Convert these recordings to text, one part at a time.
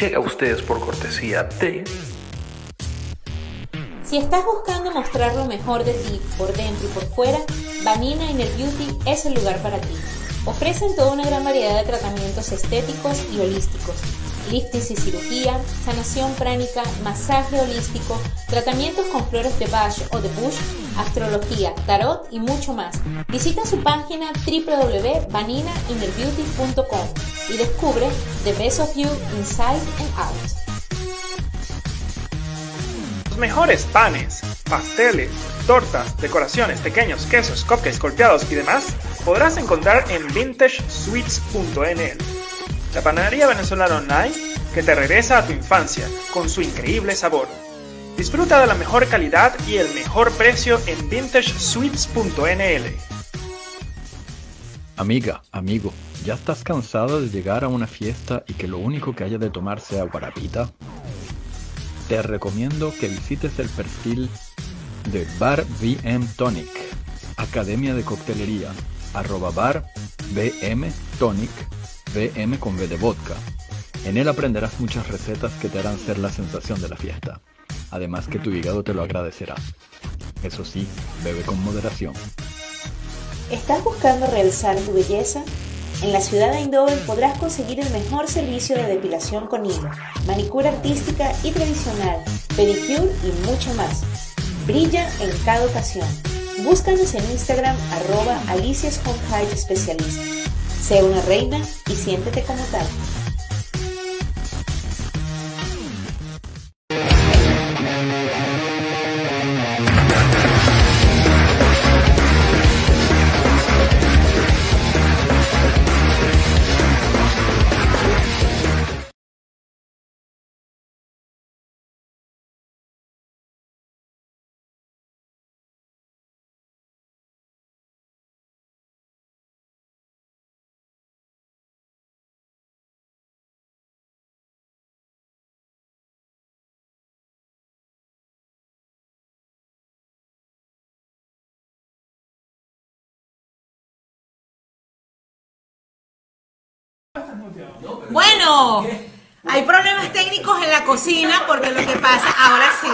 llega a ustedes por cortesía de... Si estás buscando mostrar lo mejor de ti por dentro y por fuera, Vanina Inner Beauty es el lugar para ti. Ofrecen toda una gran variedad de tratamientos estéticos y holísticos, liftings y cirugía, sanación pránica, masaje holístico, tratamientos con flores de Bach o de Bush, astrología, tarot y mucho más. Visita su página www.vaninainnerbeauty.com y descubre the best of you inside and out. Los mejores panes, pasteles, tortas, decoraciones, pequeños, quesos, cupcakes golpeados y demás podrás encontrar en vintagesweets.nl. La panadería venezolana online que te regresa a tu infancia con su increíble sabor. Disfruta de la mejor calidad y el mejor precio en vintagesweets.nl. Amiga, amigo, ¿ya estás cansado de llegar a una fiesta y que lo único que haya de tomar sea guarapita? Te recomiendo que visites el perfil de Bar BM Tonic, Academia de Coctelería, bar BM Tonic, BM con B de vodka. En él aprenderás muchas recetas que te harán ser la sensación de la fiesta. Además que tu hígado te lo agradecerá. Eso sí, bebe con moderación. ¿Estás buscando realzar tu belleza? En la ciudad de Eindhoven podrás conseguir el mejor servicio de depilación con hilo, manicura artística y tradicional, pedicure y mucho más. Brilla en cada ocasión. Búscanos en Instagram arroba Height Specialist. Sé una reina y siéntete como tal. Bueno, hay problemas técnicos en la cocina porque lo que pasa, ahora sí.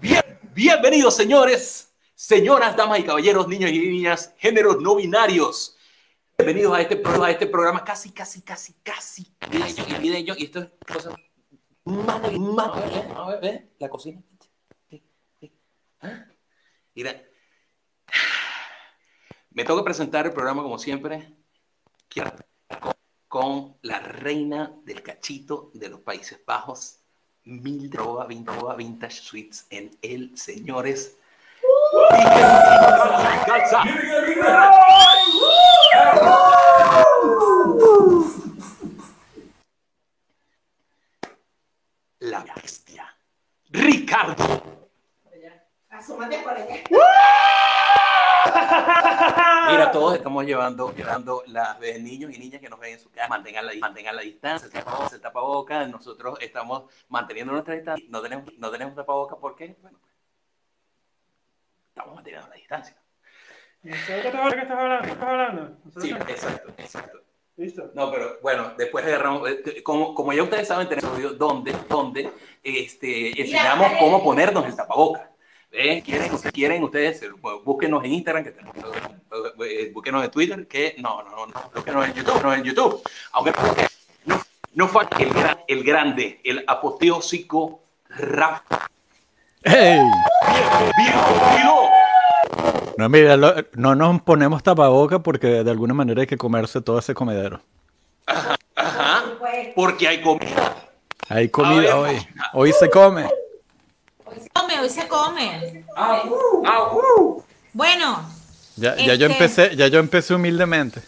Bien, bienvenidos señores, señoras, damas y caballeros, niños y niñas, géneros no binarios. Bienvenidos a este, a este programa casi, casi, casi, casi y navideño. Y esto es cosa más, más, a ver, ve, la cocina. ¿Ah? Mira, me tengo que presentar el programa como siempre con, la reina del cachito de los Países Bajos, Mildred Roa, Vin- Roa Vintage Suites en el, señores. La bestia. Ricardo. Mira, todos estamos llevando, llevando las de niños y niñas que nos ven en su casa, mantengan la, mantengan la distancia, se tapa, se tapaboca, nosotros estamos manteniendo nuestra distancia, no tenemos, no tenemos tapabocas porque, bueno, pues, estamos manteniendo la distancia. ¿Sabes qué estás qué estás hablando? ¿Qué estás hablando? Sí, exacto, exacto. Listo. No, pero bueno, después agarramos, eh, como, como ya ustedes saben, tenemos un video donde, donde este, enseñamos cómo ponernos el tapaboca. ¿Ven? ¿Quieren, ustedes, quieren ustedes, eh, búsquenos en Instagram, que tenemos, eh, eh, búsquenos en Twitter, que no, no, no, no, búsquenos en YouTube, no en YouTube. Aunque no, no fue el, gran- el grande, el apoteósico Rafa. ¡Hey! ¡Bienvenido! No, mira, lo- no nos ponemos tapaboca porque de alguna manera hay que comerse todo ese comedero. Ajá, porque hay comida. Hay comida ver. hoy. Hoy se come. Come, hoy se come. ¡Au! Bueno, Ya, ya yo Este- empecé, ya yo empecé humildemente.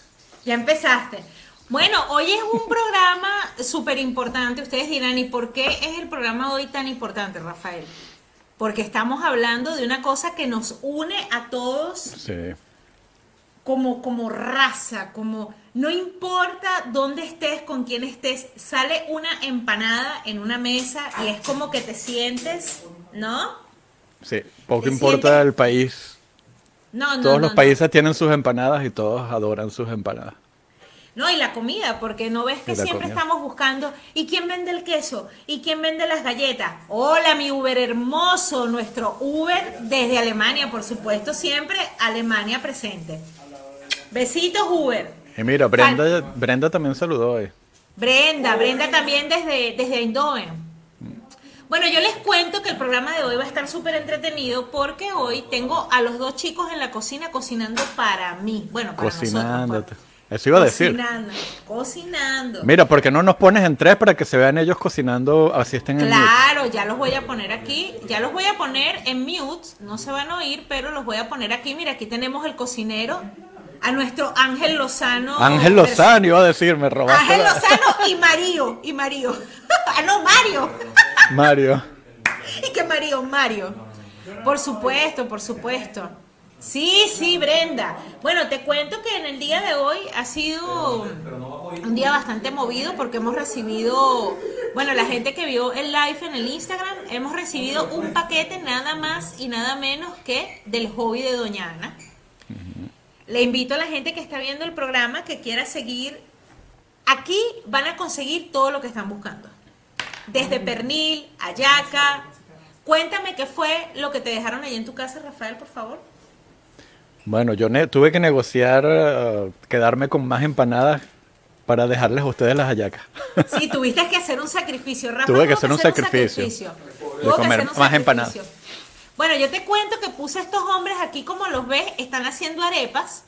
ya empezaste. Bueno, hoy es un programa súper importante. Ustedes dirán, ¿y por qué es el programa hoy tan importante, Rafael? Porque estamos hablando de una cosa que nos une a todos Sí. Como, como raza, como no importa dónde estés, con quién estés, sale una empanada en una mesa y es como que te sientes, ¿no? Sí. Poco ¿Te importa sientes? el país. No, no. Todos no, los países tienen sus empanadas y todos adoran sus empanadas. No, y la comida, porque no ves que siempre comida. estamos buscando, ¿y quién vende el queso? ¿Y quién vende las galletas? Hola, mi Uber hermoso, nuestro Uber desde Alemania, por supuesto, siempre Alemania presente. Besitos, Uber. Y mira, Brenda, Brenda también saludó hoy. Brenda, Brenda también desde, desde Eindhoven. Bueno, yo les cuento que el programa de hoy va a estar súper entretenido porque hoy tengo a los dos chicos en la cocina cocinando para mí. Bueno, para Cocinándote. nosotros. Eso iba a decir. Cocinando, cocinando. Mira, ¿por qué no nos pones en tres para que se vean ellos cocinando así estén en mute? Claro, ya los voy a poner aquí, ya los voy a poner en mute, no se van a oír, pero los voy a poner aquí. Mira, aquí tenemos el cocinero, a nuestro Ángel Lozano. Ángel Lozano iba a decir, me robaste Ángel la- Lozano y Mario, y Mario. ah, no, Mario. Mario. y que Mario, Mario. Por supuesto, por supuesto. Sí, sí, Brenda. Bueno, te cuento que en el día de hoy ha sido un día bastante movido porque hemos recibido, bueno, la gente que vio el live en el Instagram, hemos recibido un paquete nada más y nada menos que del hobby de Doña Ana. Le invito a la gente que está viendo el programa que quiera seguir. Aquí van a conseguir todo lo que están buscando. Desde pernil, ayaca. Cuéntame qué fue lo que te dejaron ahí en tu casa, Rafael, por favor. Bueno, yo tuve que negociar eh, quedarme con más empanadas para dejarles a ustedes las hallacas. Sí, tuviste que hacer un sacrificio, Rafa. Tuve que hacer un sacrificio. Tuvo De que comer hacer un más empanadas. Bueno, yo te cuento que puse a estos hombres aquí, como los ves, están haciendo arepas.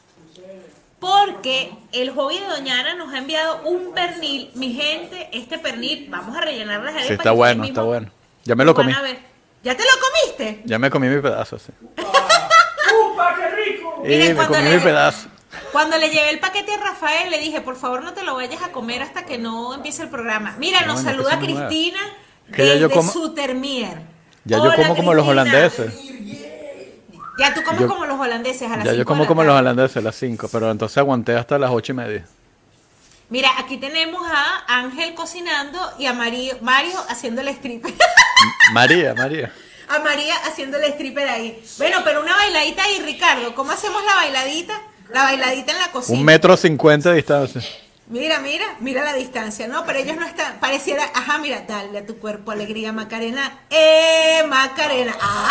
Porque el hobby de Doña Ana nos ha enviado un pernil. Mi gente, este pernil, vamos a rellenar las arepas. Sí, está bueno, está bueno. Ya me lo comí. a ver. ¿Ya te lo comiste? Ya me comí mi pedazo, sí. ¡Upa, qué rico! Y Miren, me cuando comí le- mi pedazo. Cuando le llevé el paquete a Rafael, le dije, por favor no te lo vayas a comer hasta que no empiece el programa. Mira, nos saluda Cristina desde como- Sutermier. Ya yo como como los holandeses. Ya tú comes Yo- como los holandeses a las Ya yo como como los holandeses a las 5, pero entonces aguanté hasta las ocho y media. Mira, aquí tenemos a Ángel cocinando y a Mario, Mario haciendo el stripper. María, María. a María haciendo el stripper ahí. Bueno, pero una bailadita ahí, Ricardo. ¿Cómo hacemos la bailadita? La bailadita en la cocina. Un metro cincuenta de distancia. Mira, mira, mira la distancia, ¿no? Pero ellos no están, pareciera, ajá, mira, dale a tu cuerpo alegría, Macarena. ¡Eh, Macarena! ¡Ah!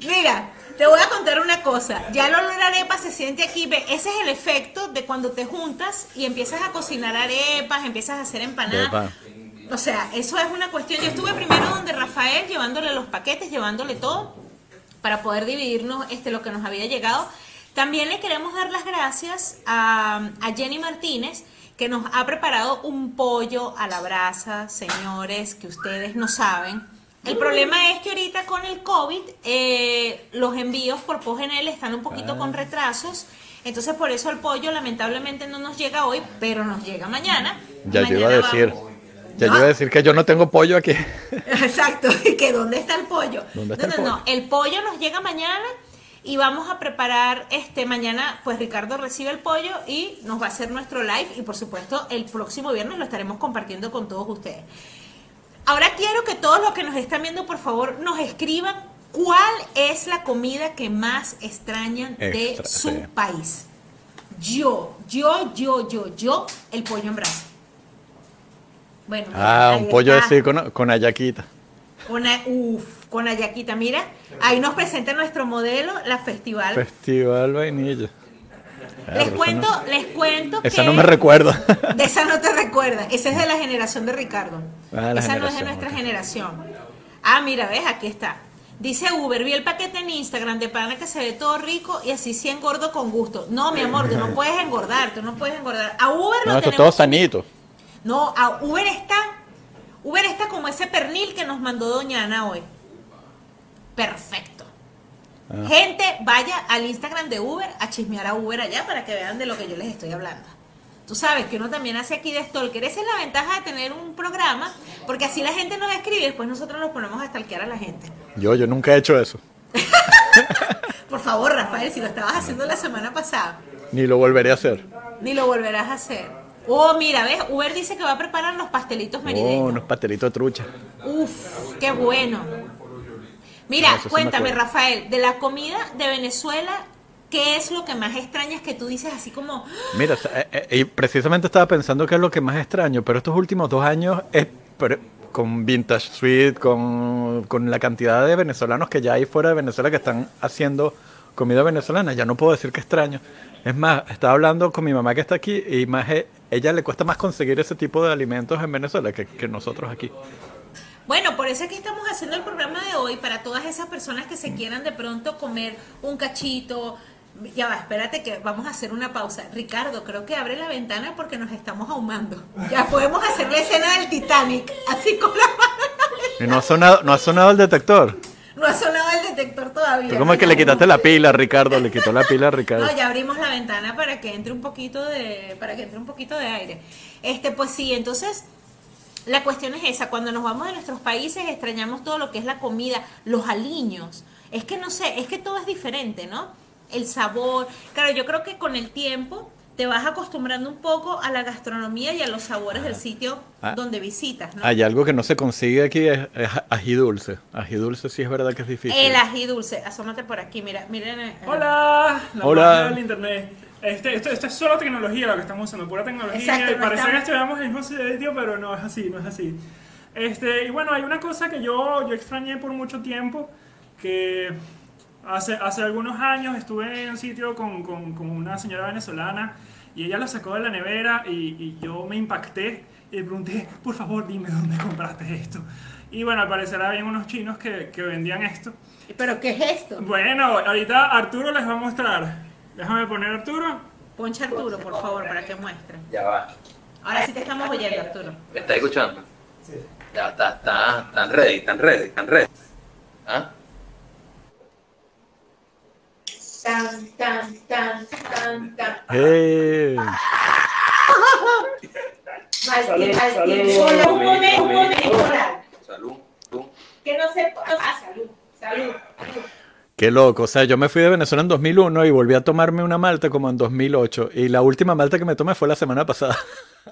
Mira, te voy a contar una cosa. Ya el olor a arepa se siente aquí. Ve, ese es el efecto de cuando te juntas y empiezas a cocinar arepas, empiezas a hacer empanadas. pan. O sea, eso es una cuestión. Yo estuve primero donde Rafael, llevándole los paquetes, llevándole todo, para poder dividirnos este, lo que nos había llegado. También le queremos dar las gracias a, a Jenny Martínez, que nos ha preparado un pollo a la brasa, señores, que ustedes no saben. El problema es que ahorita con el COVID, eh, los envíos por POGNL están un poquito con retrasos. Entonces, por eso el pollo lamentablemente no nos llega hoy, pero nos llega mañana. Ya yo iba a Mañana decir. vamos- Ya No. yo iba a decir que yo no tengo pollo aquí. Exacto, y que dónde está el pollo. ¿Dónde está no, el no, pollo? no, el pollo nos llega mañana y vamos a preparar este mañana, pues Ricardo recibe el pollo y nos va a hacer nuestro live y por supuesto el próximo viernes lo estaremos compartiendo con todos ustedes. Ahora quiero que todos los que nos están viendo, por favor, nos escriban cuál es la comida que más extrañan de Extra- su sí. país. Yo, yo, yo, yo, yo, el pollo en brasa. Bueno, Ah, un pollo está. así con, con ayaquita. Con, uf, con Ayaquita, mira, ahí nos presenta nuestro modelo, la festival. Festival vainilla. Les cuento, no- les cuento que... Esa no me recuerda. De esa no te recuerda, esa es de la generación de Ricardo. Ah, esa no es de nuestra generación. Ah, mira, ves, aquí está. Dice Uber, vi el paquete en Instagram de pana que se ve todo rico y así sí engordo con gusto. No, mi amor, tú no puedes engordar, tú no puedes engordar. A Uber lo No, esto tenemos todo sanito. No, a Uber está, Uber está como ese pernil que nos mandó Doña Ana hoy. Perfecto. Ah. Gente, vaya al Instagram de Uber a chismear a Uber allá para que vean de lo que yo les estoy hablando. Tú sabes que uno también hace aquí de stalker. Esa es la ventaja de tener un programa, porque así la gente nos escribe y después nosotros nos ponemos a stalkear a la gente. Yo, yo nunca he hecho eso. Por favor, Rafael, si lo estabas haciendo la semana pasada, Ni lo volveré a hacer. ni lo volverás a hacer. Oh, mira, ves, Uber dice que va a preparar los pastelitos Oh, merideños. unos pastelitos de trucha. Uf, qué bueno. Mira, Ah, sí cuéntame. Rafael, de la comida de Venezuela, ¿qué es lo que más extrañas que tú dices así como, Mira, eh, eh, y precisamente estaba pensando que es lo que más extraño, pero estos últimos dos años es con Vintage Suite, con, con la cantidad de venezolanos que ya hay fuera de Venezuela que están haciendo comida venezolana, ya no puedo decir que extraño. Es más, estaba hablando con mi mamá que está aquí y más ella le cuesta más conseguir ese tipo de alimentos en Venezuela que, que nosotros aquí. Bueno, por eso es que estamos haciendo el programa de hoy para todas esas personas que se quieran de pronto comer un cachito. Ya va, espérate que vamos a hacer una pausa. Ricardo, creo que abre la ventana porque nos estamos ahumando. Ya podemos hacer la escena del Titanic, así con la mano. Y no ha sonado, no ha sonado el detector. No ha sonado el detector todavía. Tú como que le quitaste la pila Ricardo, le quitó la pila a Ricardo. No, ya abrimos la ventana para que entre un poquito de, para que entre un poquito de aire. Este, pues sí, entonces la cuestión es esa, cuando nos vamos de nuestros países extrañamos todo lo que es la comida, los aliños. Es que no sé, es que todo es diferente, ¿no? El sabor. Claro, yo creo que con el tiempo te vas acostumbrando un poco a la gastronomía y a los sabores del sitio Ah. donde visitas, ¿no? Hay algo que no se consigue aquí, es, es ají dulce. Ají dulce sí es verdad que es difícil. El ají dulce, asómate por aquí, mira, miren. eh, Hola, la Hola. del internet. Este, esto, esto es solo tecnología lo que estamos usando, pura tecnología. Exacto, y no parece que en el mismo sitio, pero no es así, no es así. Este, y bueno, hay una cosa que yo, yo extrañé por mucho tiempo, que hace, hace algunos años estuve en un sitio con, con, con una señora venezolana y ella lo sacó de la nevera y, y yo me impacté y le pregunté, por favor dime dónde compraste esto. Y bueno, al parecer había unos chinos que, que vendían esto. ¿Pero qué es esto? Bueno, ahorita Arturo les va a mostrar. Déjame poner Arturo. Poncha Arturo, por favor, para que muestre. Ya va. Ahora sí te estamos oyendo, Arturo. ¿Me estás escuchando? Sí. Ya está, está, tan ready, tan ready, tan ready. ¿Ah? Tan, tan, tan, tan, tan. ¡Eh! Martín, Martín, salud. hola, un momento, un momento. Salud, tú. Que no se... Ah, salud, salud. salud. Qué loco, o sea, yo me fui de Venezuela en 2001 y volví a tomarme una malta como en 2008 y la última malta que me tomé fue la semana pasada.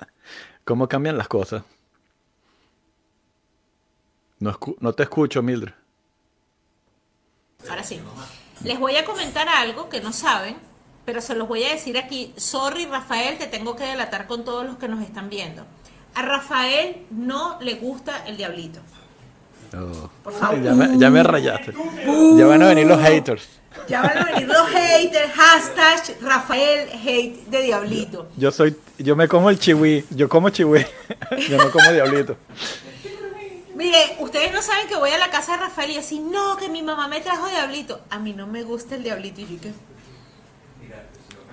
¿Cómo cambian las cosas? No, escu- no te escucho, Mildred. Ahora sí. Les voy a comentar algo que no saben, pero se los voy a decir aquí. Sorry, Rafael, te tengo que delatar con todos los que nos están viendo. A Rafael no le gusta el diablito. Oh. Por favor. Ya me, ya me rayaste. Ya van a venir los haters. Ya van a venir los haters, hashtag Rafael hate de diablito. Yo soy, yo me como el chihui, yo como chihui, yo no como diablito. Mire, ustedes no saben que voy a la casa de Rafael y así, no, que mi mamá me trajo diablito. A mí no me gusta el diablito y yo ¿qué?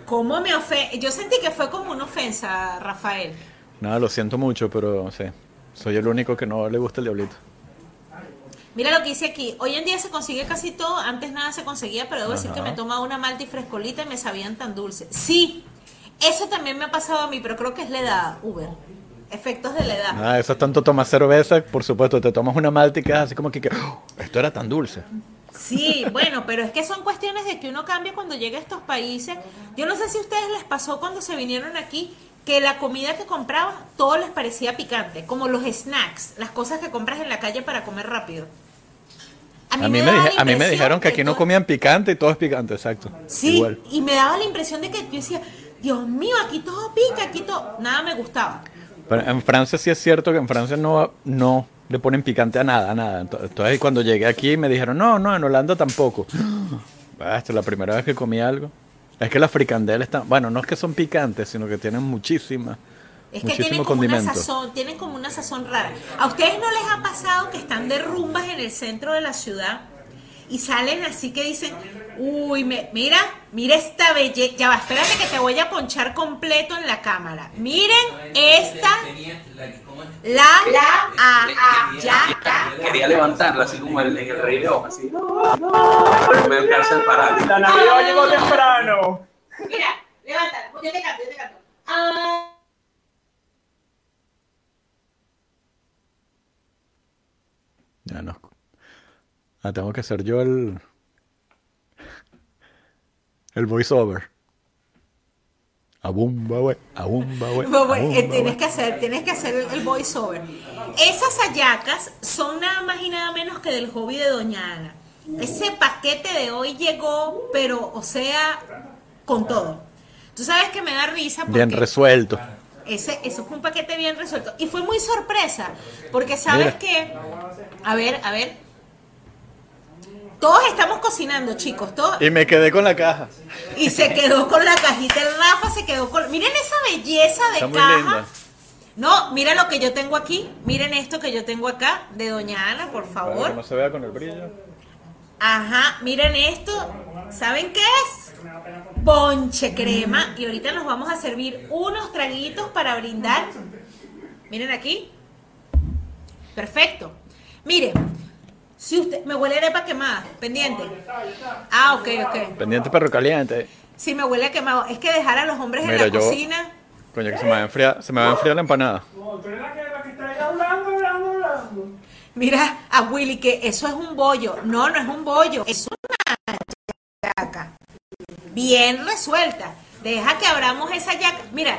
¿Cómo me ofende? Yo sentí que fue como una ofensa, Rafael. Nada, lo siento mucho, pero sí, soy el único que no le gusta el diablito. Mira lo que dice aquí. Hoy en día se consigue casi todo. Antes nada se conseguía, pero debo decir que me tomaba una malta y frescolita y me sabían tan dulces. Sí, eso también me ha pasado a mí, pero creo que es la edad, Uber. Efectos de la edad. Ah, eso es tanto tomar cerveza, por supuesto, te tomas una malta y quedas así como que, "Oh, esto era tan dulce. Sí, bueno, pero es que son cuestiones de que uno cambia cuando llega a estos países. Yo no sé si a ustedes les pasó cuando se vinieron aquí que la comida que compraban todo les parecía picante, como los snacks, las cosas que compras en la calle para comer rápido. A mí, me, daba dije- a mí me dijeron que aquí no comían picante y todo es picante, exacto. Sí, Igual. y me daba la impresión de que yo decía, Dios mío, aquí todo pica, aquí todo, nada me gustaba. Pero en Francia sí es cierto que en Francia no, no le ponen picante a nada, a nada. Ento- Entonces cuando llegué aquí me dijeron, no, no, en Holanda tampoco. Ah, Esta es la primera vez que comí algo. Es que las fricandeles están, bueno, no es que son picantes, sino que tienen muchísimas, Es que tienen como una sazón, tienen como una sazón rara. ¿A ustedes no les ha pasado que están de rumbas en el centro de la ciudad y salen así que dicen, uy, me- mira, mira esta belleza, ya va, espérate que te voy a ponchar completo en la cámara. Miren esta, la, La- a, a, ya, Quería levantarla así como en el Rey León, así. Pero me alcanza el parar. La Navidad llegó temprano. Mira, levántala, yo te canto, yo te canto. Ah, Ya no. Ah, tengo que hacer yo el. El voiceover. Abumba, we, abumba, bueno, eh, tienes que hacer, tienes que hacer el voiceover. Esas hallacas son nada más y nada menos que del hobby de Doña Ana. Ese paquete de hoy llegó, pero, o sea, con todo. Tú sabes que me da risa. Porque Bien resuelto. ese, eso fue un paquete bien resuelto. Y fue muy sorpresa, porque sabes Mira. que, a ver, a ver, todos estamos cocinando, chicos, todos, Y me quedé con la caja. y se quedó con la cajita, el Rafa se quedó con, miren esa belleza de Está muy caja. linda. No, mira lo que yo tengo aquí, miren esto que yo tengo acá, de Doña Ana, por Para que favor. no se vea con el brillo. Ajá, miren esto, ¿saben qué es? Ponche crema, y ahorita nos vamos a servir unos traguitos para brindar. Miren aquí. Perfecto. Miren, si usted me huele arepa quemada, pendiente. Ah, ok, ok. Pendiente perro caliente. Si me huele quemado, es que dejar a los hombres en Mira, la yo- cocina. Coño, que se me va a enfriar, se me va a enfriar la empanada. Mira a Willy que eso es un bollo. No, no es un bollo, es una yaca. Bien resuelta. Deja que abramos esa yaca. Mira,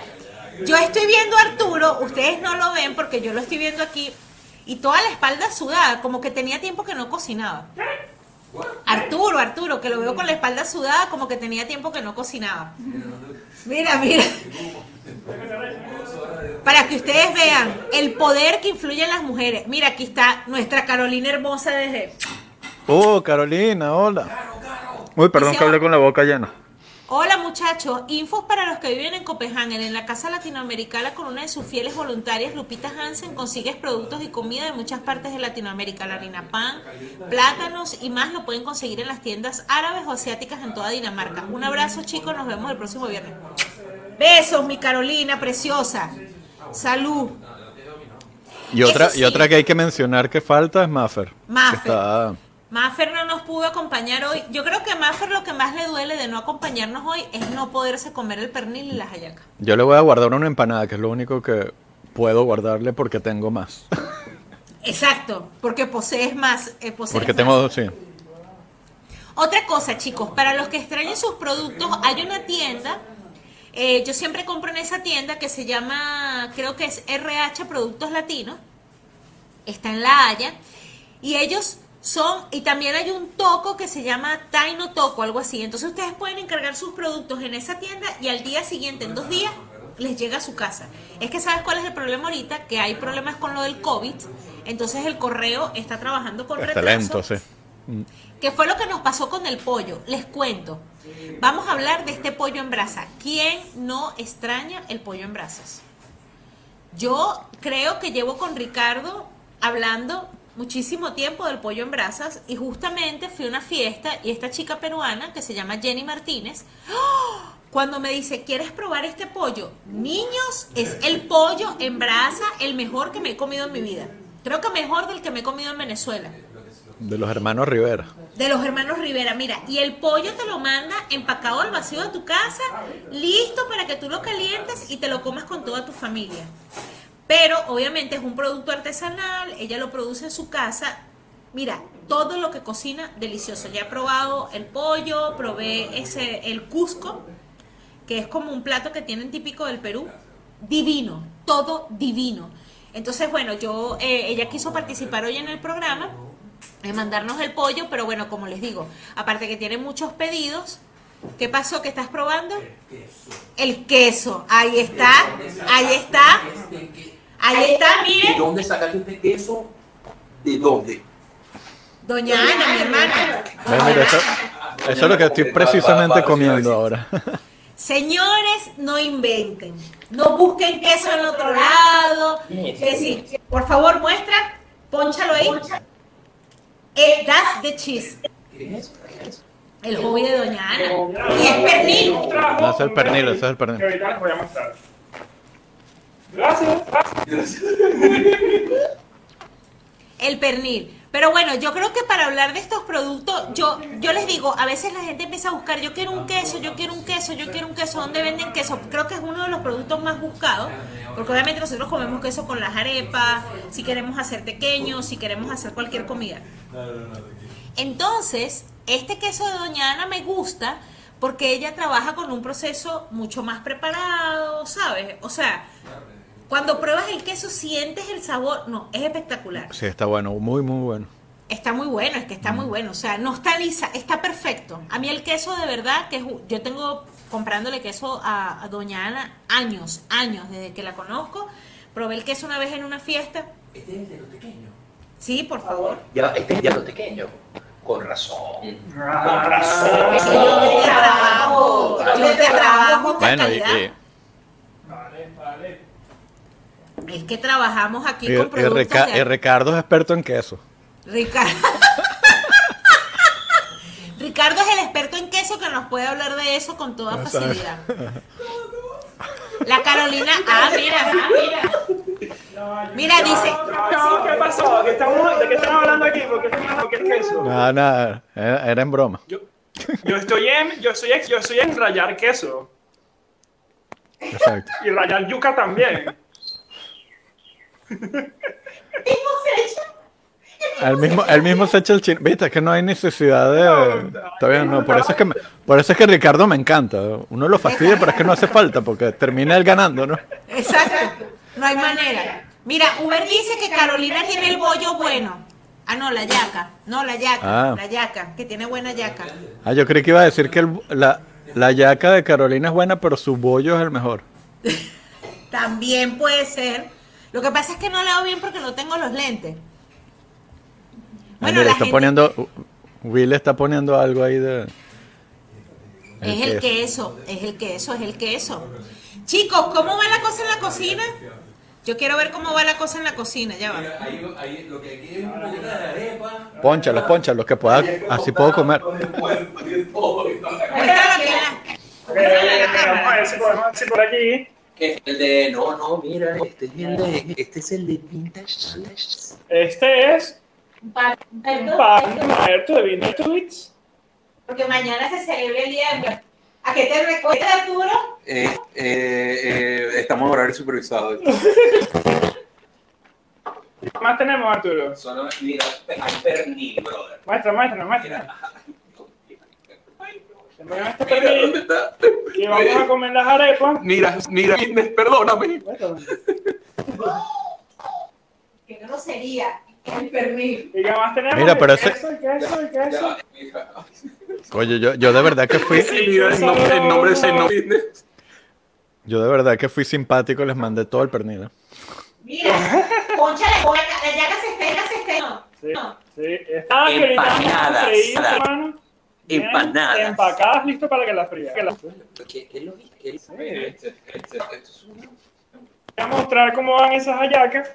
yo estoy viendo a Arturo, ustedes no lo ven porque yo lo estoy viendo aquí, y toda la espalda sudada, como que tenía tiempo que no cocinaba. Arturo, Arturo, que lo veo con la espalda sudada, como que tenía tiempo que no cocinaba. Mira, mira. Para que ustedes vean el poder que influye en las mujeres. Mira, aquí está nuestra Carolina hermosa desde... Oh, Carolina, hola. Uy, perdón que hablé con la boca llena. Hola muchachos, infos para los que viven en Copenhague. En la Casa Latinoamericana con una de sus fieles voluntarias, Lupita Hansen, consigues productos y comida de muchas partes de Latinoamérica. La harina pan, plátanos y más lo pueden conseguir en las tiendas árabes o asiáticas en toda Dinamarca. Un abrazo chicos, nos vemos el próximo viernes. Besos, mi Carolina preciosa. Salud. Y otra, y otra que hay que mencionar que falta es Maffer. Maffer. Maffer no nos pudo acompañar hoy. Yo creo que a Maffer lo que más le duele de no acompañarnos hoy es no poderse comer el pernil y las hallacas. Yo le voy a guardar una empanada, que es lo único que puedo guardarle porque tengo más. Exacto, porque posees más. eh, posees Porque más. tengo, sí. Otra cosa, chicos, para los que extrañen sus productos, hay una tienda. eh, yo siempre compro en esa tienda que se llama, creo que es RH Productos Latinos. Está en La Haya. Y ellos son, y también hay un toco que se llama Taino Toco, algo así. Entonces ustedes pueden encargar sus productos en esa tienda y al día siguiente, en dos días, les llega a su casa. Es que sabes cuál es el problema ahorita, que hay problemas con lo del COVID. Entonces el correo está trabajando con Está retraso. lento, sí. ¿Qué fue lo que nos pasó con el pollo? Les cuento. Vamos a hablar de este pollo en brasa. ¿Quién no extraña el pollo en brasas? Yo creo que llevo con Ricardo hablando muchísimo tiempo del pollo en brasas y justamente fui a una fiesta y esta chica peruana que se llama Jenny Martínez, ¡oh! cuando me dice, ¿quieres probar este pollo? Niños, es el pollo en brasa el mejor que me he comido en mi vida. Creo que mejor del que me he comido en Venezuela. De los hermanos Rivera. De los hermanos Rivera, mira, y el pollo te lo manda empacado al vacío de tu casa, listo para que tú lo calientes y te lo comas con toda tu familia. Pero obviamente es un producto artesanal, ella lo produce en su casa. Mira, todo lo que cocina, delicioso. Ya he probado el pollo, probé ese, el cusco, que es como un plato que tienen típico del Perú. Divino, todo divino. Entonces, bueno, yo, eh, ella quiso participar hoy en el programa, de mandarnos el pollo, pero bueno, como les digo, aparte que tiene muchos pedidos, ¿qué pasó? ¿Qué estás probando? El queso, ahí está, ahí está, ahí está, ¿De miren, dónde sacaste este queso? ¿De dónde? doña Ana, mi hermana. Mira, eso, eso es lo que estoy precisamente comiendo ahora. Señores, no inventen, no busquen queso en otro lado, que sí, por favor muestra, ponchalo ahí. Eh, that's the cheese. El hobby de doña Ana. Y es pernil. No, es el pernil, es el pernil. Mostrar. Gracias. El pernil. Pero bueno, yo creo que para hablar de estos productos, yo, yo les digo, a veces la gente empieza a buscar, yo quiero un queso, yo quiero un queso, yo quiero un queso, ¿dónde venden queso? Creo que es uno de los productos más buscados, porque obviamente nosotros comemos queso con las arepas, si queremos hacer pequeños, si queremos hacer cualquier comida. Entonces, este queso de Doña Ana me gusta porque ella trabaja con un proceso mucho más preparado, ¿sabes? O sea, cuando pruebas el queso sientes el sabor, no, es espectacular. Sí, está bueno, muy, muy bueno. Está muy bueno, es que está muy bueno. O sea, no está lisa, está perfecto. A mí el queso de verdad, que yo tengo comprándole queso a, a Doña Ana años, años, desde que la conozco. Probé el queso una vez en una fiesta. Este es el de los pequeños. Sí, por favor. Ya, este es de los pequeños. Con razón. Es que yo te trabajo, yo te trabajo con Bueno, y, calidad. y- Es que trabajamos aquí y- con y productos Rica- de- y Ricardo es experto en queso. Ricardo. Ricardo es el experto en queso que nos puede hablar de eso con toda facilidad. La Carolina, ah, mira, ah, mira. Mira, dice, No, ¿qué pasó? ¿Qué estamos, ¿De qué estamos hablando aquí? ¿Por qué estamos hablando? ¿Qué es queso? Nada, nada, era, era en broma. Yo, yo estoy en, yo soy, ex- yo soy en rayar queso Exacto. y rayar yuca también. El mismo, el mismo se echa el chino. Viste, es que no hay necesidad de. Bien, no. Por eso es que, me- por eso es que Ricardo me encanta. Uno lo fastidia, pero es que no hace falta, porque termina él ganando, ¿no? exacto, no hay manera. Mira, Uber dice que Carolina tiene el bollo bueno. Ah, no, la yaca. No, la yaca. Ah. La yaca, que tiene buena yaca. Ah, yo creí que iba a decir que el- la, la yaca de Carolina es buena, pero su bollo es el mejor. También puede ser. Lo que pasa es que no leo bien porque no tengo los lentes. Bueno, la está gente- poniendo. Will está poniendo algo ahí de. Es el queso, es el queso, es el queso. Chicos, ¿cómo va la cosa en la cocina? Yo quiero ver cómo va la cosa en la cocina, ya va. Ahí, ahí lo que quiere es un poquito de arepa. Ponchalos, ponchalos, que pueda. Así puedo comer. Muéstralo aquí en la- vamos a ver si podemos ver si por aquí. Que el de. No, no, mira, este es el de. Este es el de Vintage. Este es abierto de Vintage Tweets. Porque mañana se celebra el día de... ¿A qué te recuerda, Arturo? Eh, eh, eh, estamos en horario supervisado. ¿Qué más tenemos, Arturo? Solo, mira, hay pernil, brother. Muestra, muestra, muestra. Mira, ¿dónde está? y vamos a comer las arepas. Mira, mira, perdóname. Qué grosería. El pernil. Mira, pero El ese- queso, el queso, el queso. Ya, mira. Oye, yo, yo de verdad que fui. Sí, Mira, el nombre, el nombre es el nombre. Yo de verdad que fui simpático y les mandé todo el pernil. ¿eh? Mira, ponchale, pon la, la yaca se espera, se espera. Sí, No. sí. Está que ahorita freír, hermano. Empanadas. Empacadas, listo para que las frías. Que las- ¿Qué, qué lo es Voy a mostrar cómo van esas hallacas.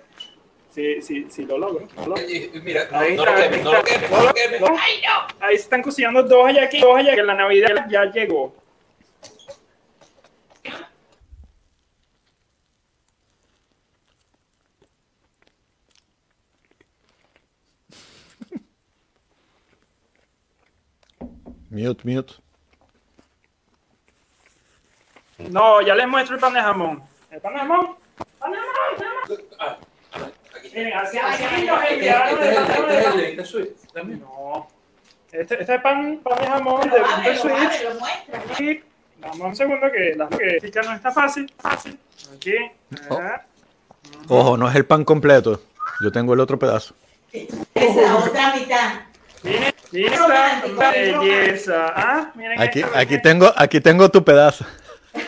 Sí, sí, sí, lo logro. lo logro. Oye, Mira, no, Ahí no está, lo ahí quemes, no lo está. quemes, no lo quemes. No. Ahí se están cocinando dos hallaquitas. Dos hallaquitas. La Navidad ya llegó. Mute, mute. No, ya les muestro el pan de jamón. ¿El pan de jamón? ¡Pan de jamón! Ah, aquí está. Miren, así Este nos este es enviaron el- este pan es de el jamón. de Sweet también. No. Este, este es pan, pan de jamón de Winter. Y dame un segundo que la que chica no está fácil. Fácil. Aquí. Oh. ajá. Ojo, no es el pan completo. Yo tengo el otro pedazo. Esa otra mitad. Miren esta belleza. ¿Ah? Miren Aquí, esto, aquí miren. tengo, aquí tengo tu pedazo. Este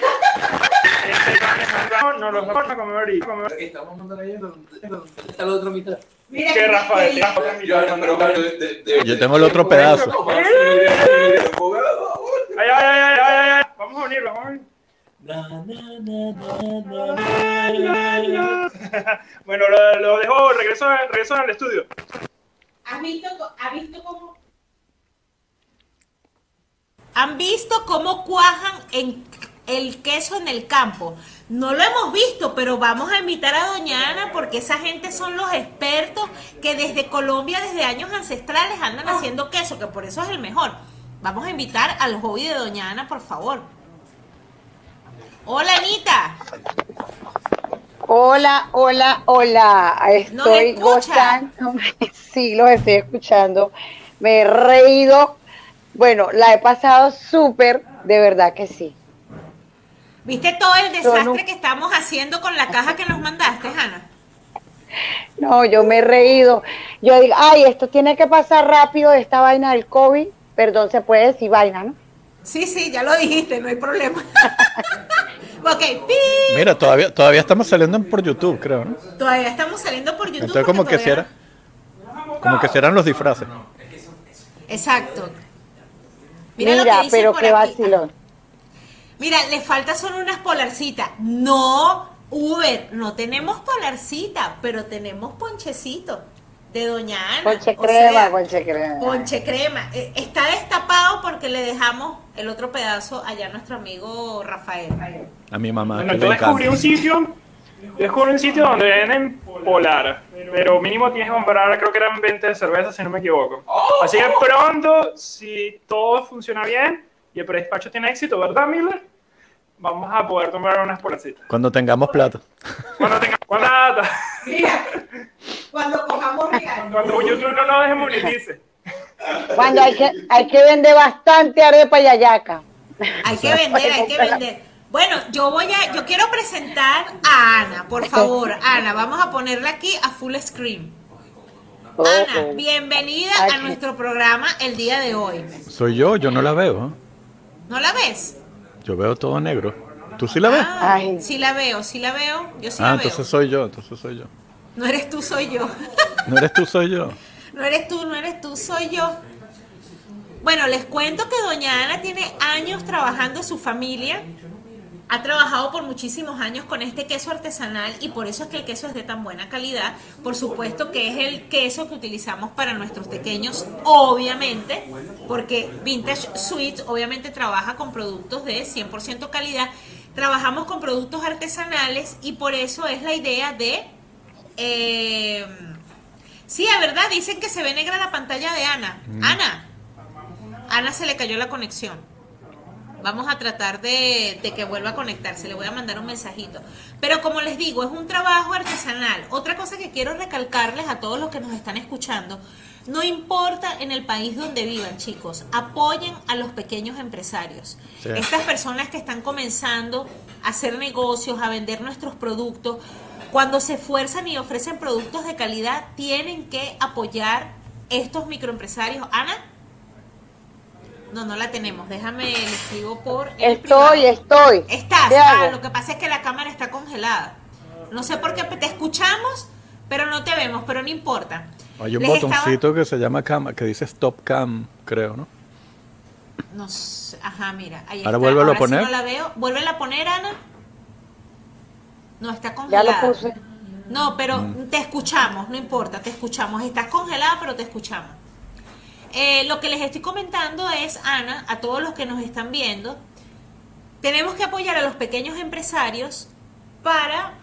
no lo vamos a comer estamos mandando ahí, ¿dónde está la otra mitad? Yo, pero, pero, de- de- de- Yo tengo el otro pedazo. Ay, ay, ay, ay, ay, ay. Vamos a unirlo, vamos a na. Bueno, lo, lo dejo, regreso, regreso al estudio. ¿Has visto, co- ¿Has visto cómo? ¿Han visto cómo cuajan en el queso en el campo? No lo hemos visto, pero vamos a invitar a Doña Ana porque esa gente son los expertos que desde Colombia, desde años ancestrales, andan haciendo queso, que por eso es el mejor. Vamos a invitar al hobby de Doña Ana, por favor. Hola, Anita. Hola, hola, hola. ¿Nos Estoy escucha? gozando. Sí, los estoy escuchando. Me he reído. Bueno, la he pasado súper, de verdad que sí. ¿Viste todo el desastre que estamos haciendo con la caja que nos mandaste, Ana? No, yo me he reído. Yo digo, ay, esto tiene que pasar rápido, esta vaina del COVID. Perdón, se puede decir vaina, ¿no? Sí, sí, ya lo dijiste, no hay problema. ok, pi. Mira, todavía, todavía estamos saliendo por YouTube, creo, ¿no? Todavía estamos saliendo por YouTube. Entonces como que si era, como que si eran los disfraces. Exacto. Mira, Mira, lo que dice pero por qué aquí. vacilón. Mira, le falta solo unas polarcitas. No, Uber, no tenemos polarcita, pero tenemos ponchecito de Doña Ana. Ponche O crema, sea, ponche crema. Ponche crema. Eh, Está destapado porque le dejamos el otro pedazo allá a nuestro amigo Rafael. A mi mamá. Bueno, yo descubrí un sitio, descubrí un sitio donde venden polar, pero mínimo tienes que comprar, creo que eran 20 cervezas si no me equivoco. Así que pronto, si todo funciona bien y el predespacho tiene éxito, ¿verdad, Miller? Vamos a poder tomar unas polarcitas. Cuando tengamos plata. Cuando tenga cuando, nada, Cuando cojamos real. cuando YouTube no nos desmonetice. Cuando hay que, hay que vender bastante arepa y ayaca. Hay que vender, hay que vender. Bueno, yo voy a, yo quiero presentar a Ana, por favor, Ana, vamos a ponerla aquí a full screen. Ana, bienvenida a nuestro programa el día de hoy. Soy yo, yo no la veo. ¿eh? ¿No la ves? Yo veo todo negro. ¿Tú sí la ves? Ah, sí la veo, sí la veo, yo sí ah, la veo. entonces soy yo, entonces soy yo. No eres tú, soy yo. No eres tú, soy yo. No eres tú, no eres tú, soy yo. Bueno, les cuento que doña Ana tiene años trabajando en su familia. Ha trabajado por muchísimos años con este queso artesanal y por eso es que el queso es de tan buena calidad. Por supuesto que es el queso que utilizamos para nuestros pequeños, obviamente, porque Vintage Sweets obviamente trabaja con productos de 100% calidad. Trabajamos con productos artesanales y por eso es la idea de... eh, Sí, es verdad, dicen que se ve negra la pantalla de Ana. Ana, Ana se le cayó la conexión. Vamos a tratar de, de que vuelva a conectarse. Le voy a mandar un mensajito. Pero como les digo, es un trabajo artesanal. Otra cosa que quiero recalcarles a todos los que nos están escuchando. No importa en el país donde vivan, chicos, apoyen a los pequeños empresarios. Sí. Estas personas que están comenzando a hacer negocios, a vender nuestros productos, cuando se esfuerzan y ofrecen productos de calidad, tienen que apoyar estos microempresarios. Ana, no, no la tenemos. Déjame, le escribo por. el Estoy, privado. estoy. Estás. ¿Qué Ah, lo que pasa es que la cámara está congelada. No sé por qué te escuchamos, pero no te vemos, pero no importa. Hay un Les estaba- botoncito que se llama cam, que dice stop cam, creo, ¿no? No sé, ajá, mira. Ahí Ahora vuélvelo a poner. no la veo. Vuélvela a poner, Ana. No, está Ya congelada. lo puse. No, pero Mm. te escuchamos, no importa, te escuchamos. Estás congelada, pero te escuchamos. Eh, lo que les estoy comentando es, Ana, a todos los que nos están viendo, tenemos que apoyar a los pequeños empresarios para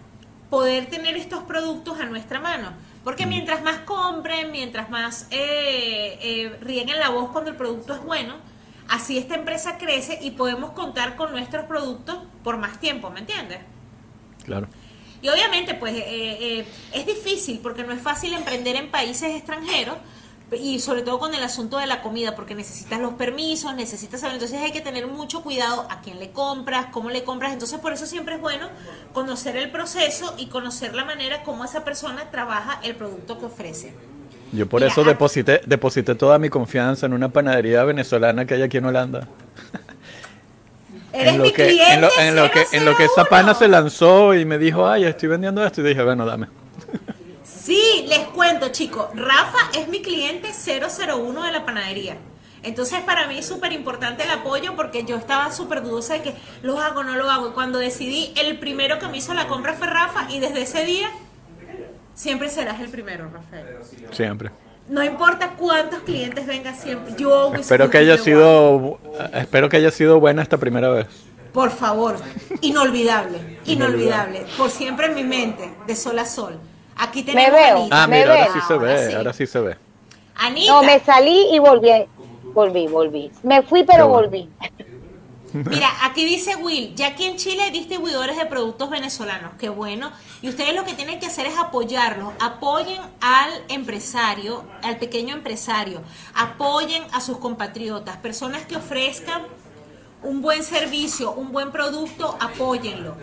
poder tener estos productos a nuestra mano. Porque mientras más compren, mientras más eh, eh, rieguen la voz cuando el producto es bueno, así esta empresa crece y podemos contar con nuestros productos por más tiempo, ¿me entiendes? Claro. Y obviamente, pues eh, eh, es difícil porque no es fácil emprender en países extranjeros y sobre todo con el asunto de la comida, porque necesitas los permisos, necesitas saber, entonces hay que tener mucho cuidado a quién le compras, cómo le compras, entonces por eso siempre es bueno conocer el proceso y conocer la manera como esa persona trabaja el producto que ofrece. Yo por Mira, eso deposité, deposité toda mi confianza en una panadería venezolana que hay aquí en Holanda. Eres en lo mi que, cliente en lo, en lo que, en lo que esa 001. pana se lanzó y me dijo, ay, estoy vendiendo esto. Y dije, bueno, dame. Sí, les cuento, chicos. Rafa es mi cliente 001 de la panadería. Entonces, para mí es súper importante el apoyo porque yo estaba súper dudosa de que lo hago o no lo hago. Y cuando decidí, el primero que me hizo la compra fue Rafa y desde ese día siempre serás el primero, Rafael. Siempre. No importa cuántos clientes vengan siempre. Yo Espero que haya sido, espero que haya sido buena esta primera vez. Por favor, inolvidable, inolvidable. Por siempre en mi mente, de sol a sol. Aquí tenemos a veo. Anita. Ah, Me mira, ahora sí se Ahora ve, sí. ahora sí se ve. Anita. No, me salí y volví. Volví, volví. Me fui, pero bueno. volví. Mira, aquí dice Will, ya aquí en Chile hay distribuidores de productos venezolanos, qué bueno. Y ustedes lo que tienen que hacer es apoyarlos. Apoyen al empresario, al pequeño empresario. Apoyen a sus compatriotas, personas que ofrezcan un buen servicio, un buen producto, apóyenlo.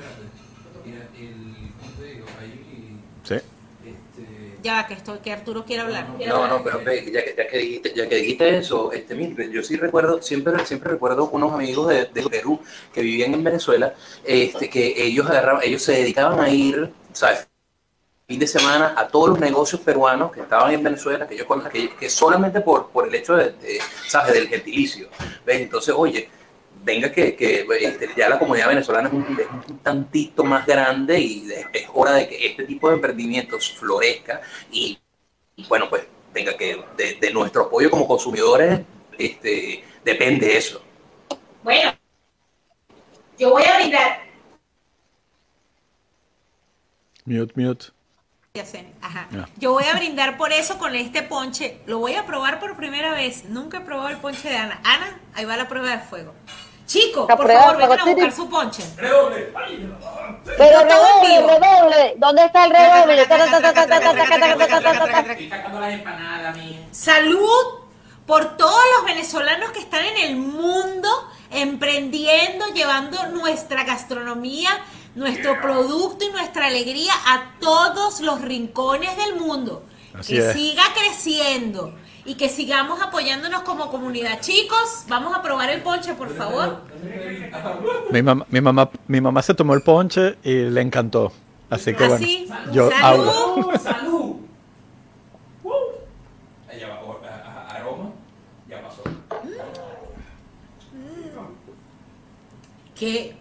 Ya que, estoy, que Arturo quiere hablar. No, no, pero ya que, ya que dijiste, ya que dijiste eso, este, mire, yo sí recuerdo, siempre, siempre recuerdo unos amigos de, de Perú que vivían en Venezuela, este, que ellos agarraban, ellos se dedicaban a ir, ¿sabes? fin de semana a todos los negocios peruanos que estaban en Venezuela, que ellos que, que solamente por, por el hecho de, de, ¿sabes? del gentilicio. ¿ves? Entonces, oye, venga que, que este, ya la comunidad venezolana es un, es un tantito más grande y es, hora de que este tipo de emprendimientos florezca y, y bueno, pues venga que de, de, nuestro apoyo como consumidores este, depende eso. Bueno, yo voy a brindar. Mute, mute. Ya sé, ajá. Yo voy a brindar por eso con este ponche. Lo voy a probar por primera vez. Nunca he probado el ponche de Ana. Ana, ahí va la prueba de fuego. Chicos, por favor, vengan a buscar su ponche. Redoble. Pero redoble, redoble. ¿Dónde está el redoble? Salud por todos los venezolanos que están en el mundo emprendiendo, llevando nuestra gastronomía, nuestro producto y nuestra alegría a todos los rincones del mundo. Así que siga creciendo y que sigamos apoyándonos como comunidad. Chicos, vamos a probar el ponche, por favor. Mi mamá, mi mamá, mi mamá se tomó el ponche y le encantó. Así que bueno, Así. yo Salud. hablo. ¡Salud! ¡Qué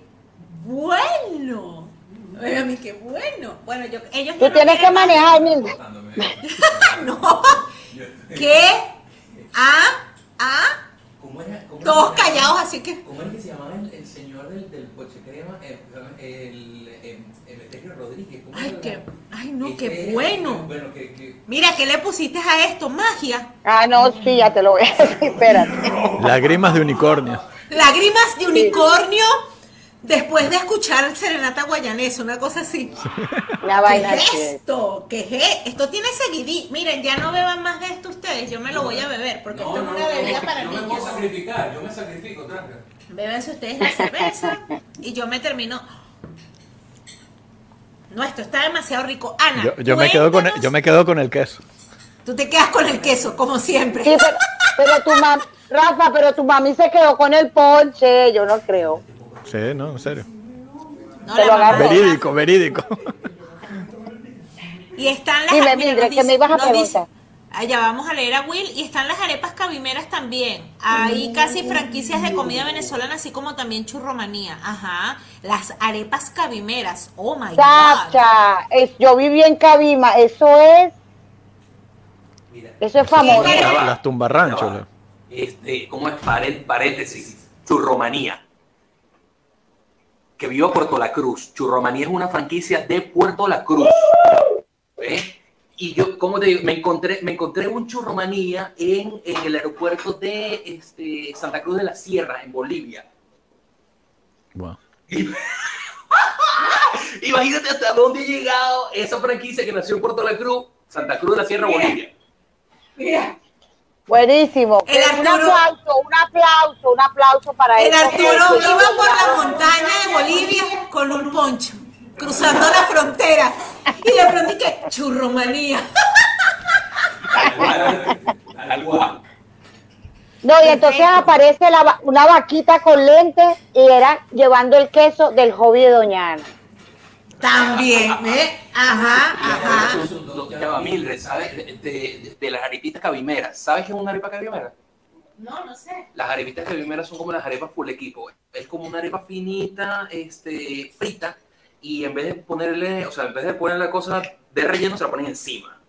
bueno! Oye, a mí qué bueno. Bueno, yo, ellos Tú no tienes que manejar. Dándome- No. ¿Qué? ¿Ah? ¿Ah? ¿Cómo era? cómo Todos era- callados, así que. ¿Cómo era que se llamaba el, el señor del, del coche crema? Eh, El, el, Emeterio Rodríguez. ¿cómo Ay, era? qué. Ay, no, qué bueno. Bueno, que, que Mira, ¿qué le pusiste a esto? Magia. Ah, no, sí, ya te lo voy a decir, espérate. Lágrimas de unicornio. Lágrimas de unicornio después de escuchar Serenata Guayanesa, una cosa así. ¿Qué vaina es esto? ¿Qué es esto? Esto tiene seguidí. Miren, ya no beban más de esto ustedes. Yo me lo voy a beber porque no, esto no, es una bebida no, para no me puedo sacrificar, yo me sacrifico, tranca. Bébense ustedes la cerveza y yo me termino. No, esto está demasiado rico. Ana, Yo, yo me quedo con el, yo me quedo con el queso. Tú te quedas con el queso, como siempre. Sí, pero, pero tu mami, Rafa, pero tu mami se quedó con el ponche, yo no creo. Sí, no, en serio. No, Te lo Verídico, verídico. Y están las Dime, mira, que me ibas a preguntar. allá vamos a leer a Will y están las arepas cabimeras también. Hay casi franquicias de comida venezolana, así como también churromanía. Ajá. Las arepas cabimeras. Oh my god. Sacha, es, yo viví en Cabima, eso es, Mira, eso es famoso. Las tumbarranchos. Este, ¿cómo es? Paré- paréntesis. Churromanía. Que viva Puerto La Cruz. Churromanía es una franquicia de Puerto La Cruz. ¿Ves? Y yo, ¿cómo te digo? Me encontré, me encontré un churromanía en, en el aeropuerto de este, Santa Cruz de la Sierra, en Bolivia. Wow. Imagínate hasta dónde ha llegado esa franquicia que nació en Puerto La Cruz, Santa Cruz de la Sierra, Bolivia. Buenísimo. El un Arturo- aplauso, un aplauso, un aplauso para El eso. Arturo iba por la montaña de Bolivia con un poncho, cruzando la frontera. Y de pronto que churromanía. No, y entonces aparece la una vaquita con lentes y era llevando el queso del hobby de Doña Ana. También, ¿eh? Ajá, ajá. Ya va, Mildred, ¿sabes? De, de- de las arepitas cabimeras. ¿Sabes qué es una arepa cabimera? No, no sé. Las arepitas cabimeras son como las arepas full equipo. Es como una arepa finita, este, frita, y en vez de ponerle, o sea, en vez de poner la cosa de relleno, se la ponen encima.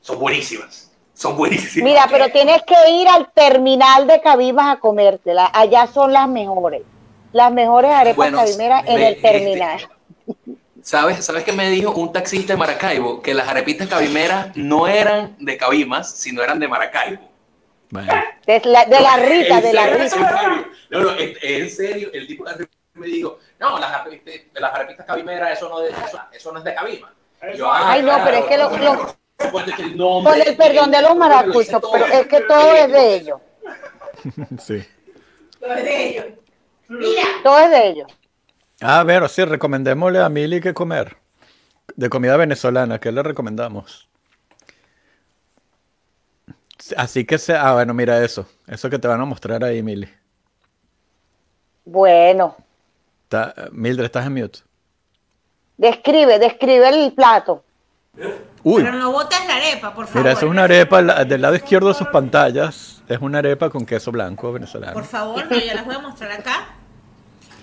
Son buenísimas. Son buenísimas. Mira, pero tienes que ir al terminal de Cabimas a comértela. Allá son las mejores. Las mejores arepas Bueno, cabimeras en el terminal. ¿Sabes, ¿Sabes qué me dijo un taxista de Maracaibo? Que las arepitas cabimeras no eran de Cabimas, sino eran de Maracaibo. Bueno, De la, de la Rita, ¿En de la? Rita. ¿En serio? No, no, en, en serio, el tipo de me dijo, no, las, arepitas- las arepitas cabimeras, eso no, de, eso, eso no es de Cabima. Yo, ah, Ay, no, claro, pero es que lo- lo- Pues el Con el perdón de los maracuchos, pero es que todo es de ellos. sí. Todo es de ellos. Ah, a ver, sí, recomendémosle a Mili qué comer. de comida venezolana, ¿qué le recomendamos? Así que se, ah, bueno, mira eso, eso que te van a mostrar ahí, Mili. Bueno, Está- Mildred, estás en mute. describe, describe el plato. Uy, Pero no botes la arepa, por favor. mira, eso es una arepa la- del lado izquierdo de sus pantallas. Es una arepa con queso blanco venezolano. Por favor, no, ya las voy a mostrar acá.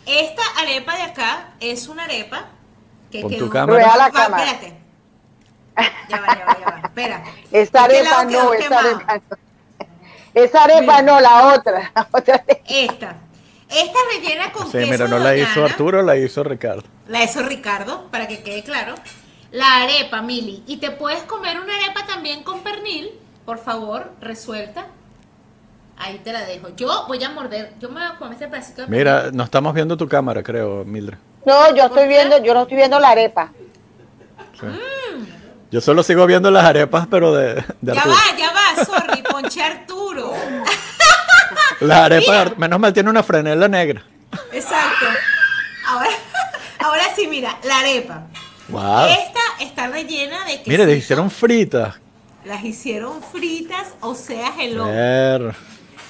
Esta arepa de acá es una arepa que Pon tu quedó... cámara. Rueda la Va, cámara. Espérate. Ya va, ya va, ya va. Espera. Esa ¿De qué arepa quedó no, esa quemado? arepa no. Esa arepa no, la otra. La otra. Esta. Esta rellena con Sí, queso mira, no la hizo. Arturo, la hizo Ricardo. La hizo Ricardo, para que quede claro. La arepa, Mili. Y te puedes comer una arepa también con pernil, por favor, resuelta. Ahí te la dejo. Yo voy a morder, yo me voy a comer este pedacito de pernil. Mira, no estamos viendo tu cámara, creo, Mildred. No, yo ¿Por estoy qué? viendo, yo no estoy viendo la arepa. Sí. Yo solo sigo viendo las arepas, pero de, de Ya Arturo. va, ya va, sorry, ponché a Arturo. Las arepas, menos mal tiene una franela negra. Exacto. Ahora, ahora sí, mira, la arepa. Wow. Esta está rellena de queso. Mire, les hicieron fritas. Las hicieron fritas, o sea, hello. Ver.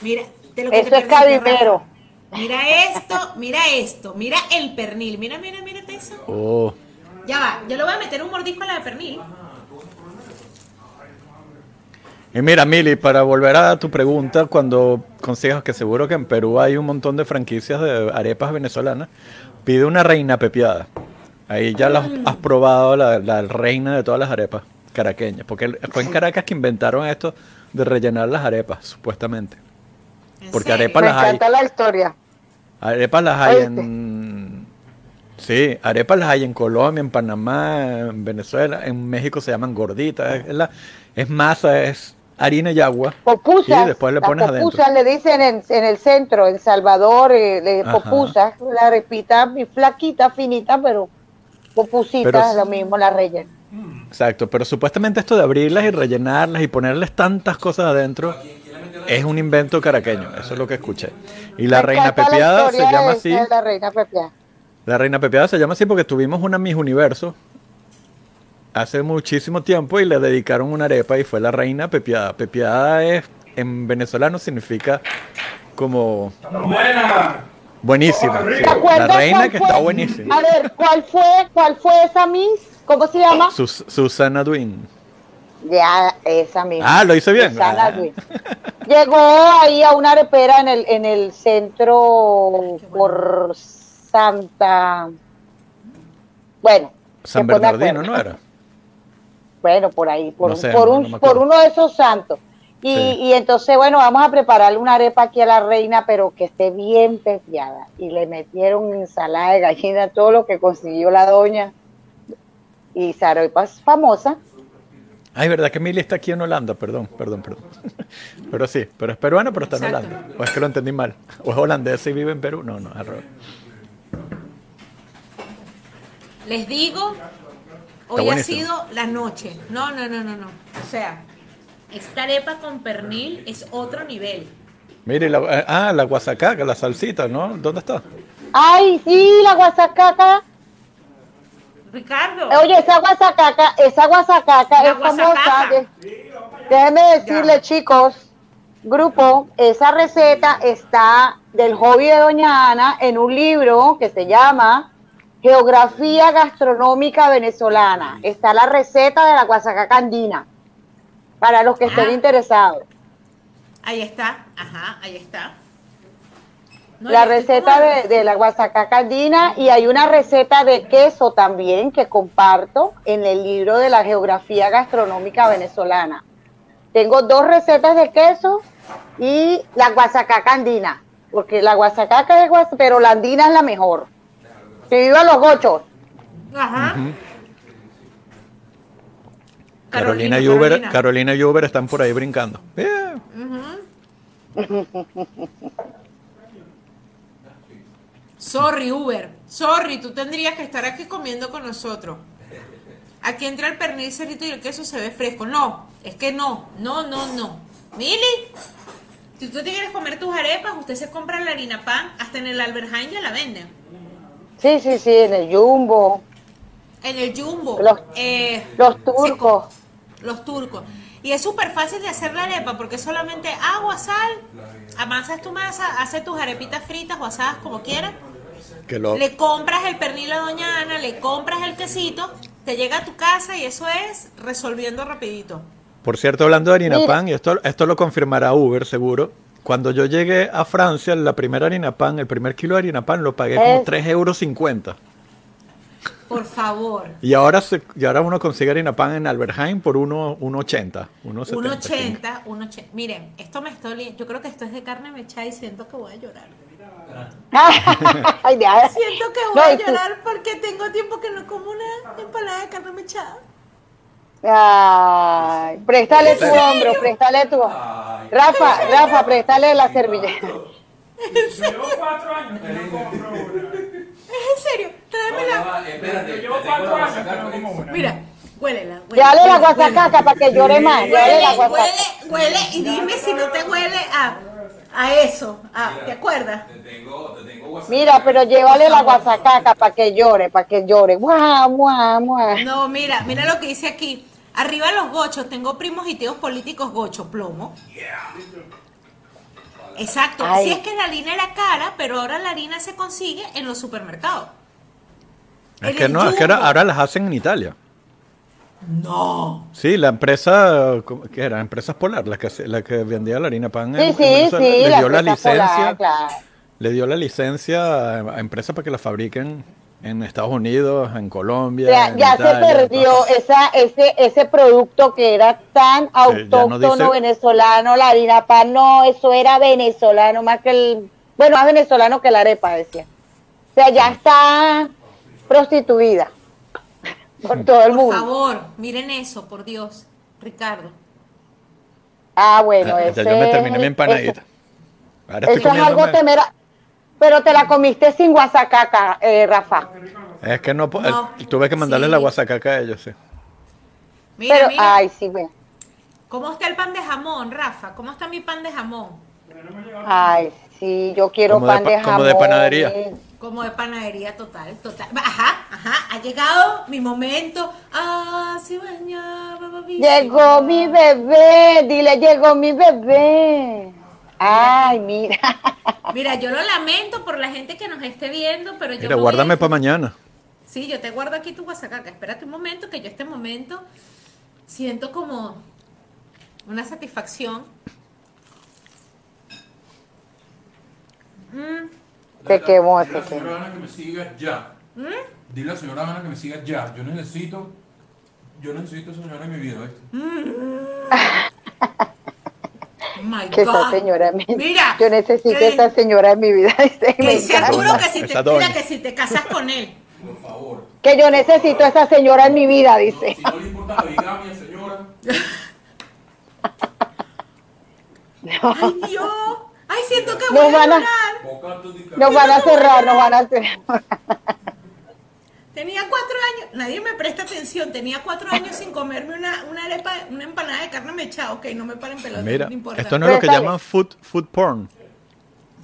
Mira, de lo que Eso te es cabimero. Mira esto, mira esto, mira el pernil, mira, mira, mira eso. Oh. Ya va, yo le voy a meter un mordisco a la de pernil. Y mira, Mili, para volver a tu pregunta, cuando consigas que seguro que en Perú hay un montón de franquicias de arepas venezolanas, pide una reina pepiada. Ahí ya las has probado, la, la reina de todas las arepas caraqueñas. Porque fue en Caracas que inventaron esto de rellenar las arepas, supuestamente. ¿En Porque serio? arepa Me las hay. encanta la historia. Arepas las hay ¿Oíste? en... Sí, arepas las hay en Colombia, en Panamá, en Venezuela, en México se llaman gorditas. Es, la- es masa, es harina y agua. Popusas. Y después le pones adentro. popusas le dicen en, en el centro, en Salvador, eh, popusas, la repita, mi flaquita, finita, pero popusita, Pero- lo mismo, la rellena. Exacto, pero supuestamente esto de abrirlas y rellenarlas y ponerles tantas cosas adentro es un invento caraqueño, eso es lo que escuché. Y la Me reina encanta la pepiada se llama así. La reina pepiada. La reina pepiada se llama así porque tuvimos una Miss Universo hace muchísimo tiempo y le dedicaron una arepa y fue la reina pepiada. Pepiada es en venezolano significa como buenísima. sí. ¿Te acuerdas La reina que fue? está buenísima. A ver, ¿cuál fue, cuál fue esa Miss? ¿Cómo se llama? Sus- Susana Duin. Ya, esa misma. Ah, lo hice bien. Susana Ah. Llegó ahí a una arepera en el, en el centro por Santa. Bueno, San Bernardino. ¿no era? Bueno, por ahí, por, No sé, por, no- un, no por uno de esos santos. Y, Sí. y entonces, bueno, vamos a prepararle una arepa aquí a la reina, pero que esté bien pepiada. Y le metieron ensalada de gallina, todo lo que consiguió la doña. Y esa arepa es famosa. Ay, verdad que Mili está aquí en Holanda, perdón, perdón, perdón. Pero sí, pero es peruana, pero está en Exacto. Holanda. O es que lo entendí mal. O es holandés y vive en Perú. No, no, revés. Les digo, hoy ha sido la noche. No, no, no, no, no. O sea, esta arepa con pernil es otro nivel. Mire, la, eh, ah, la guasacaca, la salsita, ¿no? ¿Dónde está? Ay, sí, la guasacaca. Ricardo. Oye, esa guasacaca, esa guasacaca La es famosa. guasacaca. déjenme decirle, chicos, grupo, esa receta está del hobby de Doña Ana en un libro que se llama Geografía Gastronómica Venezolana. Está la receta de la guasacaca andina, para los que estén Ah. interesados. Ahí está, ajá, ahí está. No, la receta de la guasacaca andina y hay una receta de queso también que comparto en el libro de la geografía gastronómica venezolana. Tengo dos recetas de queso y la guasacaca andina, porque la guasacaca es guas, pero la andina es la mejor. Que viva los gochos. Ajá. Carolina, y Uber, Carolina y Uber están por ahí brincando. Sorry, Uber. Sorry, tú tendrías que estar aquí comiendo con nosotros. Aquí entra el pernil cerrito y el queso se ve fresco. No, es que no, no, no, no. Mili, si tú te quieres comer tus arepas, usted se compra la harina pan, hasta en el Albert Heijn ya la venden. Sí, sí, sí, en el jumbo. En el jumbo. Los- eh, Los turcos. Los turcos. Y es súper fácil de hacer la arepa porque es solamente agua, sal, amasas tu masa, haces tus arepitas fritas o asadas como quieras. Que lo, Le compras el pernil a Doña Ana, le compras el quesito, te llega a tu casa y eso es resolviendo rapidito. por cierto, hablando de harina Mira. pan, y esto, esto lo confirmará Uber seguro. Cuando yo llegué a Francia, la primera harina pan, el primer kilo de harina pan lo pagué como Es- 3,50 euros. Por favor. Y ahora, se, y ahora uno consigue harina pan en Alberheim por 1 1,80. 1,70. 1.80, 1.80. Miren, esto me está oliendo. Yo creo que esto es de carne mechada y siento que voy a llorar. Ay, ya. Siento que voy No, a tú- llorar porque tengo tiempo que no como una empanada de carne mechada. Ay, préstale tu hombro, préstale tu Rafa, Rafa, préstale la servilleta. Llevo cuatro años que no compro una. ¿Es en serio? Tráemela. Espérate, Llevo te tengo cuatro la años que no como una. Mira, huélela. huele, Dale la guasacaca para que llore más. Huele, la huele, huele, y dime si no te huele a, a eso. a- ¿Te acuerdas? Te tengo, te tengo guasacaca. Mira, pero llévale la guasacaca para que llore, para que llore. Guau, guau, guau. No, mira, mira lo que dice aquí. Arriba los gochos, tengo primos y tíos políticos gocho, plomo. Exacto. Ay. Sí es que la harina era cara, pero ahora la harina se consigue en los supermercados. Es En que no, es que ahora, ahora las hacen en Italia. No. Sí, la empresa, ¿cómo- ¿qué era? Empresas Polar, la que, la que vendía la harina pan en, Sí, en sí, Venezuela, sí, le dio la licencia, polar, claro. le dio la licencia a, a empresas para que la fabriquen en Estados Unidos, en Colombia. O sea, en ya se Italia, perdió esa, ese, ese producto que era tan ya no autóctono dice- venezolano, la harina pan, no, eso era venezolano más que el, bueno, más venezolano que la arepa, decía. O sea, ya está prostituida por todo el Por mundo. favor, miren eso, por Dios. Ricardo. Ah, bueno, Ah, eso ya yo me terminé mi empanadita. Eso, Ahora estoy eso es algo comiéndome- temera, pero te la comiste sin guasacaca, eh, Rafa. Es que no, No. eh, tuve que mandarle Sí. la guasacaca a ellos, sí. Mira, Pero, mira. ay, sí, bueno. ¿Cómo está el pan de jamón, Rafa? ¿Cómo está mi pan de jamón? Ay, sí, yo quiero Como pan de, jamón. como de panadería. Como de panadería total, total. Ajá, ajá, ha llegado mi momento. Ah, sí, bañaba, babísimo. Llegó mi bebé, dile, llegó mi bebé. Ay, mira. Mira, yo lo lamento por la gente que nos esté viendo, pero yo Mira, voy guárdame para mañana. Sí, yo te guardo aquí tu guasacaca. Espérate un momento, que yo este momento siento como una satisfacción. Mm, Se quemó, Dile a la se señora. Ana que me siga ya. ¿Mm? Dile a la señora Ana que me siga ya. Yo necesito, yo necesito a esa señora en mi vida, ¿viste? oh my Que esa señora Mira, Yo necesito que- esa señora en mi vida. dice, Que. Arturo que si, te, mira, que si te casas con él. Por favor. Que yo necesito esa señora en mi vida, dice. Si no le importa la bigamia, señora. Ay, Dios. Ay, siento que Nos voy a van a- di Nos van a cerrar, nos van a cerrar. Tenía cuatro años, nadie me presta atención, tenía cuatro años sin comerme una, una arepa, una empanada de carne mechada, ok, no me paren pelota, Mira, no importa. esto no es lo que llaman food, food porn.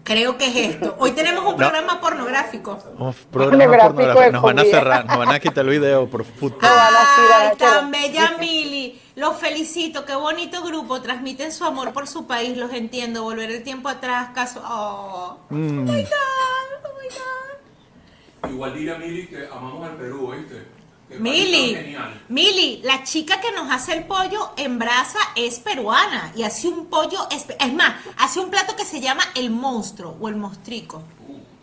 Creo que es esto. Hoy tenemos un programa pornográfico. Oh, programa Pornográfico Nos van a cerrar, nos van a quitar el video por food porn. Ay, tan bella Mili. Los felicito, qué bonito grupo. Transmiten su amor por su país, los entiendo. Volver el tiempo atrás, caso. Oh, Mm. oh my God, oh my God. Igual dile a Mili que amamos al Perú, ¿viste? Mili. Mili, la chica que nos hace el pollo en brasa es peruana y hace un pollo, espe- es más, hace un plato que se llama el monstruo o el mostrico.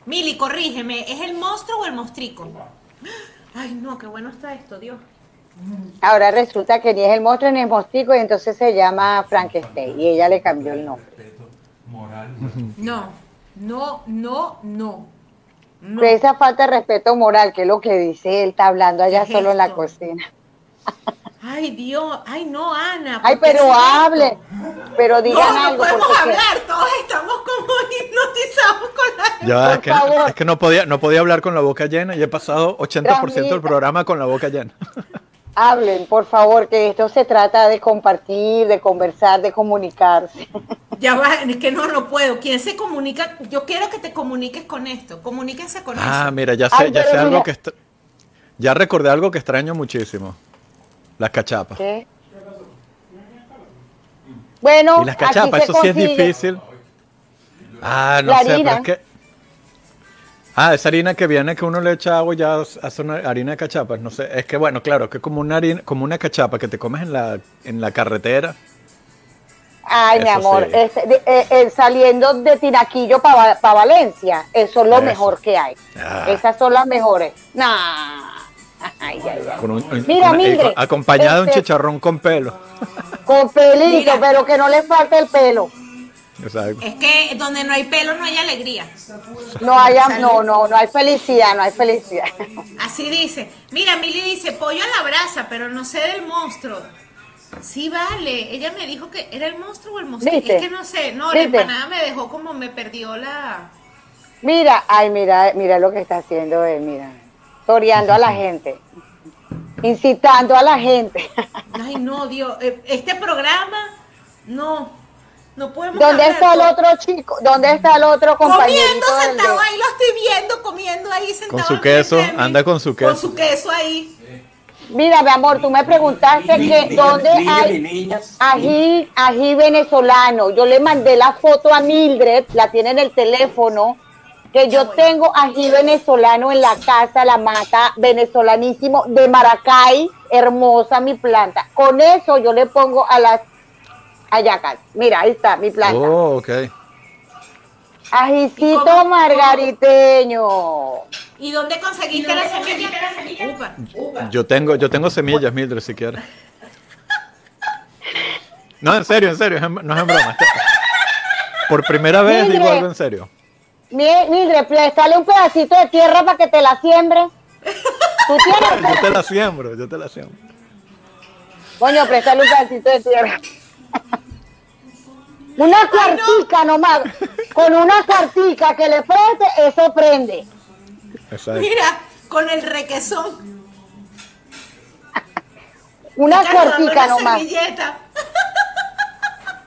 Mili, corrígeme, ¿es el monstruo o el mostrico? Ay, no, qué bueno está esto, Dios. Ahora resulta que ni es el monstruo ni el mostico y entonces se llama Frankenstein y ella le cambió el nombre. No, no, no, no. No. Pero esa falta de respeto moral, que es lo que dice él, está hablando allá ¿Qué es solo en la cocina. Ay, Dios, ay, no, Ana. Ay, ¿por qué pero esto? hable, pero digan No, no algo. podemos porque- hablar, todos estamos como hipnotizados con la Ya, Por es que, favor. es que no podía, no podía hablar con la boca llena y he pasado 80% del programa con la boca llena. Hablen, por favor, que esto se trata de compartir, de conversar, de comunicarse. Ya va, es que no, no puedo. ¿Quién se comunica? Yo quiero que te comuniques con esto. Comuníquense con Ah, eso. mira, ya sé, Ay, ya sé algo que está, Ya recordé algo que extraño muchísimo. Las cachapas. ¿Qué? Bueno, Y las aquí cachapas, se eso sí es difícil. Ah, no La sé, pero es que. Ah, esa harina que viene que uno le echa agua y ya hace una harina de cachapas. No sé, es que bueno, claro, que es como una harina, como una cachapa que te comes en la, en la carretera. Ay, mi amor, sí. este, de- eh, eh, saliendo de Tinaquillo para Valencia, eso es lo Eso. mejor que hay. Ah. Esas son las mejores. Nah. Ay, ay, ay. Con un- un- Mira, una- eh, Mildred, acompañada de un este- chicharrón con pelo. Con pelito, Mira. pero que no le falte el pelo. Exacto. Es que donde no hay pelo no hay alegría. No Salud. no, no, no hay felicidad, no hay felicidad. Así dice. Mira, Mili dice pollo a la brasa, pero no sé del monstruo. Sí, vale. Ella me dijo que era el monstruo o el monstruo. ¿Viste? Es que no sé. No, la empanada me dejó como me perdió la. Mira, ay, mira, mira lo que está haciendo él, mira. Toreando a la gente. Incitando a la gente. Ay, no, Dios. eh, Este programa, no. No podemos. ¿Dónde hablar está el otro chico? ¿Dónde está el otro compañerito? Comiendo sentado de- ahí, lo estoy viendo, comiendo ahí sentado. Con su queso, anda con su Con queso. su queso ahí. Mira, mi amor, tú me preguntaste que dónde hay niñas. ají, ají venezolano. Yo le mandé la foto a Mildred, la tiene en el teléfono, que yo tengo ají venezolano en la casa, la mata venezolanísimo de Maracay, hermosa mi planta. Con eso yo le pongo a las hallacas. Mira, ahí está mi planta. Oh, ok. ¿Y Ajicito cómo- margariteño. ¿Y dónde conseguiste la semilla? Upa. Yo tengo, yo tengo semillas, Mildred, si quieres. No, en serio, en serio, no es en broma. Por primera vez digo algo en serio. Mi- Mildred, préstale un pedacito de tierra para que te la siembre. ¿Tú tienes? Yo te la siembro, yo te la siembro. Coño, préstale un pedacito de tierra. Una cuartica nomás. Con una cuartica que le preste, eso prende. Exacto. Mira, con el requesón. Una Cargando cuartica una nomás. servilleta.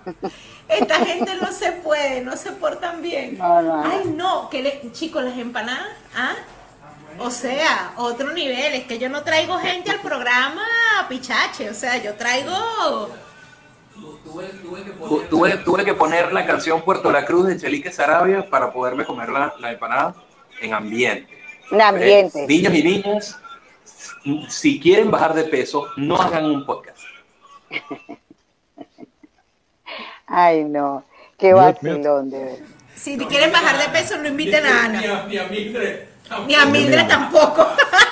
Esta gente no se puede, no se portan bien. No, no, no. Ay, no, que le, chicos, las empanadas, ¿ah? O sea, otro nivel, es que yo no traigo gente al programa pichache, o sea, yo traigo Tuve, tuve que poner. Tuve, tuve que poner la canción Puerto La Cruz de Chelique Sarabia para poderme comer la, la empanada en ambiente. Un ambiente. Eh, niños y niñas, si quieren bajar de peso, no hagan un podcast. Ay, no. Qué vacilón, de verdad. si quieren bajar de peso no inviten a Ni Ana, a, ni a Mildred. ni a Mildred tampoco.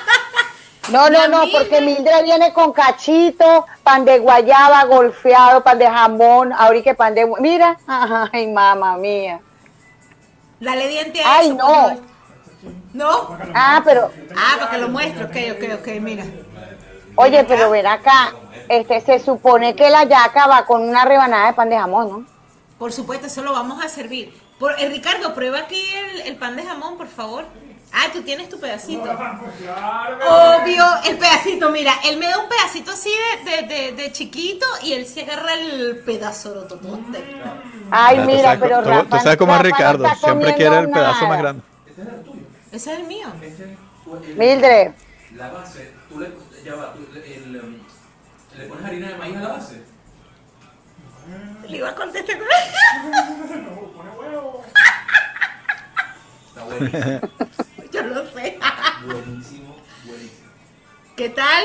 No, no, no, porque Mildred viene con cachito, pan de guayaba, golfeado, pan de jamón, ahorita que pan de... Mira, ay, mamá mía. Dale diente a Ay, eso. no. pues, ¿No? Ah, pero, Ah, para que lo muestre, ok, ok, ok, mira. oye, pero ven acá, este, se supone que la yaca va con una rebanada de pan de jamón, ¿no? Por supuesto, eso lo vamos a servir. Por, eh, Ricardo, prueba aquí el, el pan de jamón, por favor. Ah, tú tienes tu pedacito. Obvio, el pedacito, mira, él me da un pedacito así de, de, de, de chiquito y él se agarra el pedazo rototote. Ay, Ya, tú mira, sabes pero tú- Rafa, Tú sabes cómo es Rafa no Ricardo, está siempre quiere el pedazo nada. más grande. Ese es el mío. Mildred, La base, tú le, ya va, tú, el, um, le pones harina de maíz a la base. Le iba a contestar con Está buenísimo, Yo lo sé. buenísimo, buenísimo. ¿Qué tal?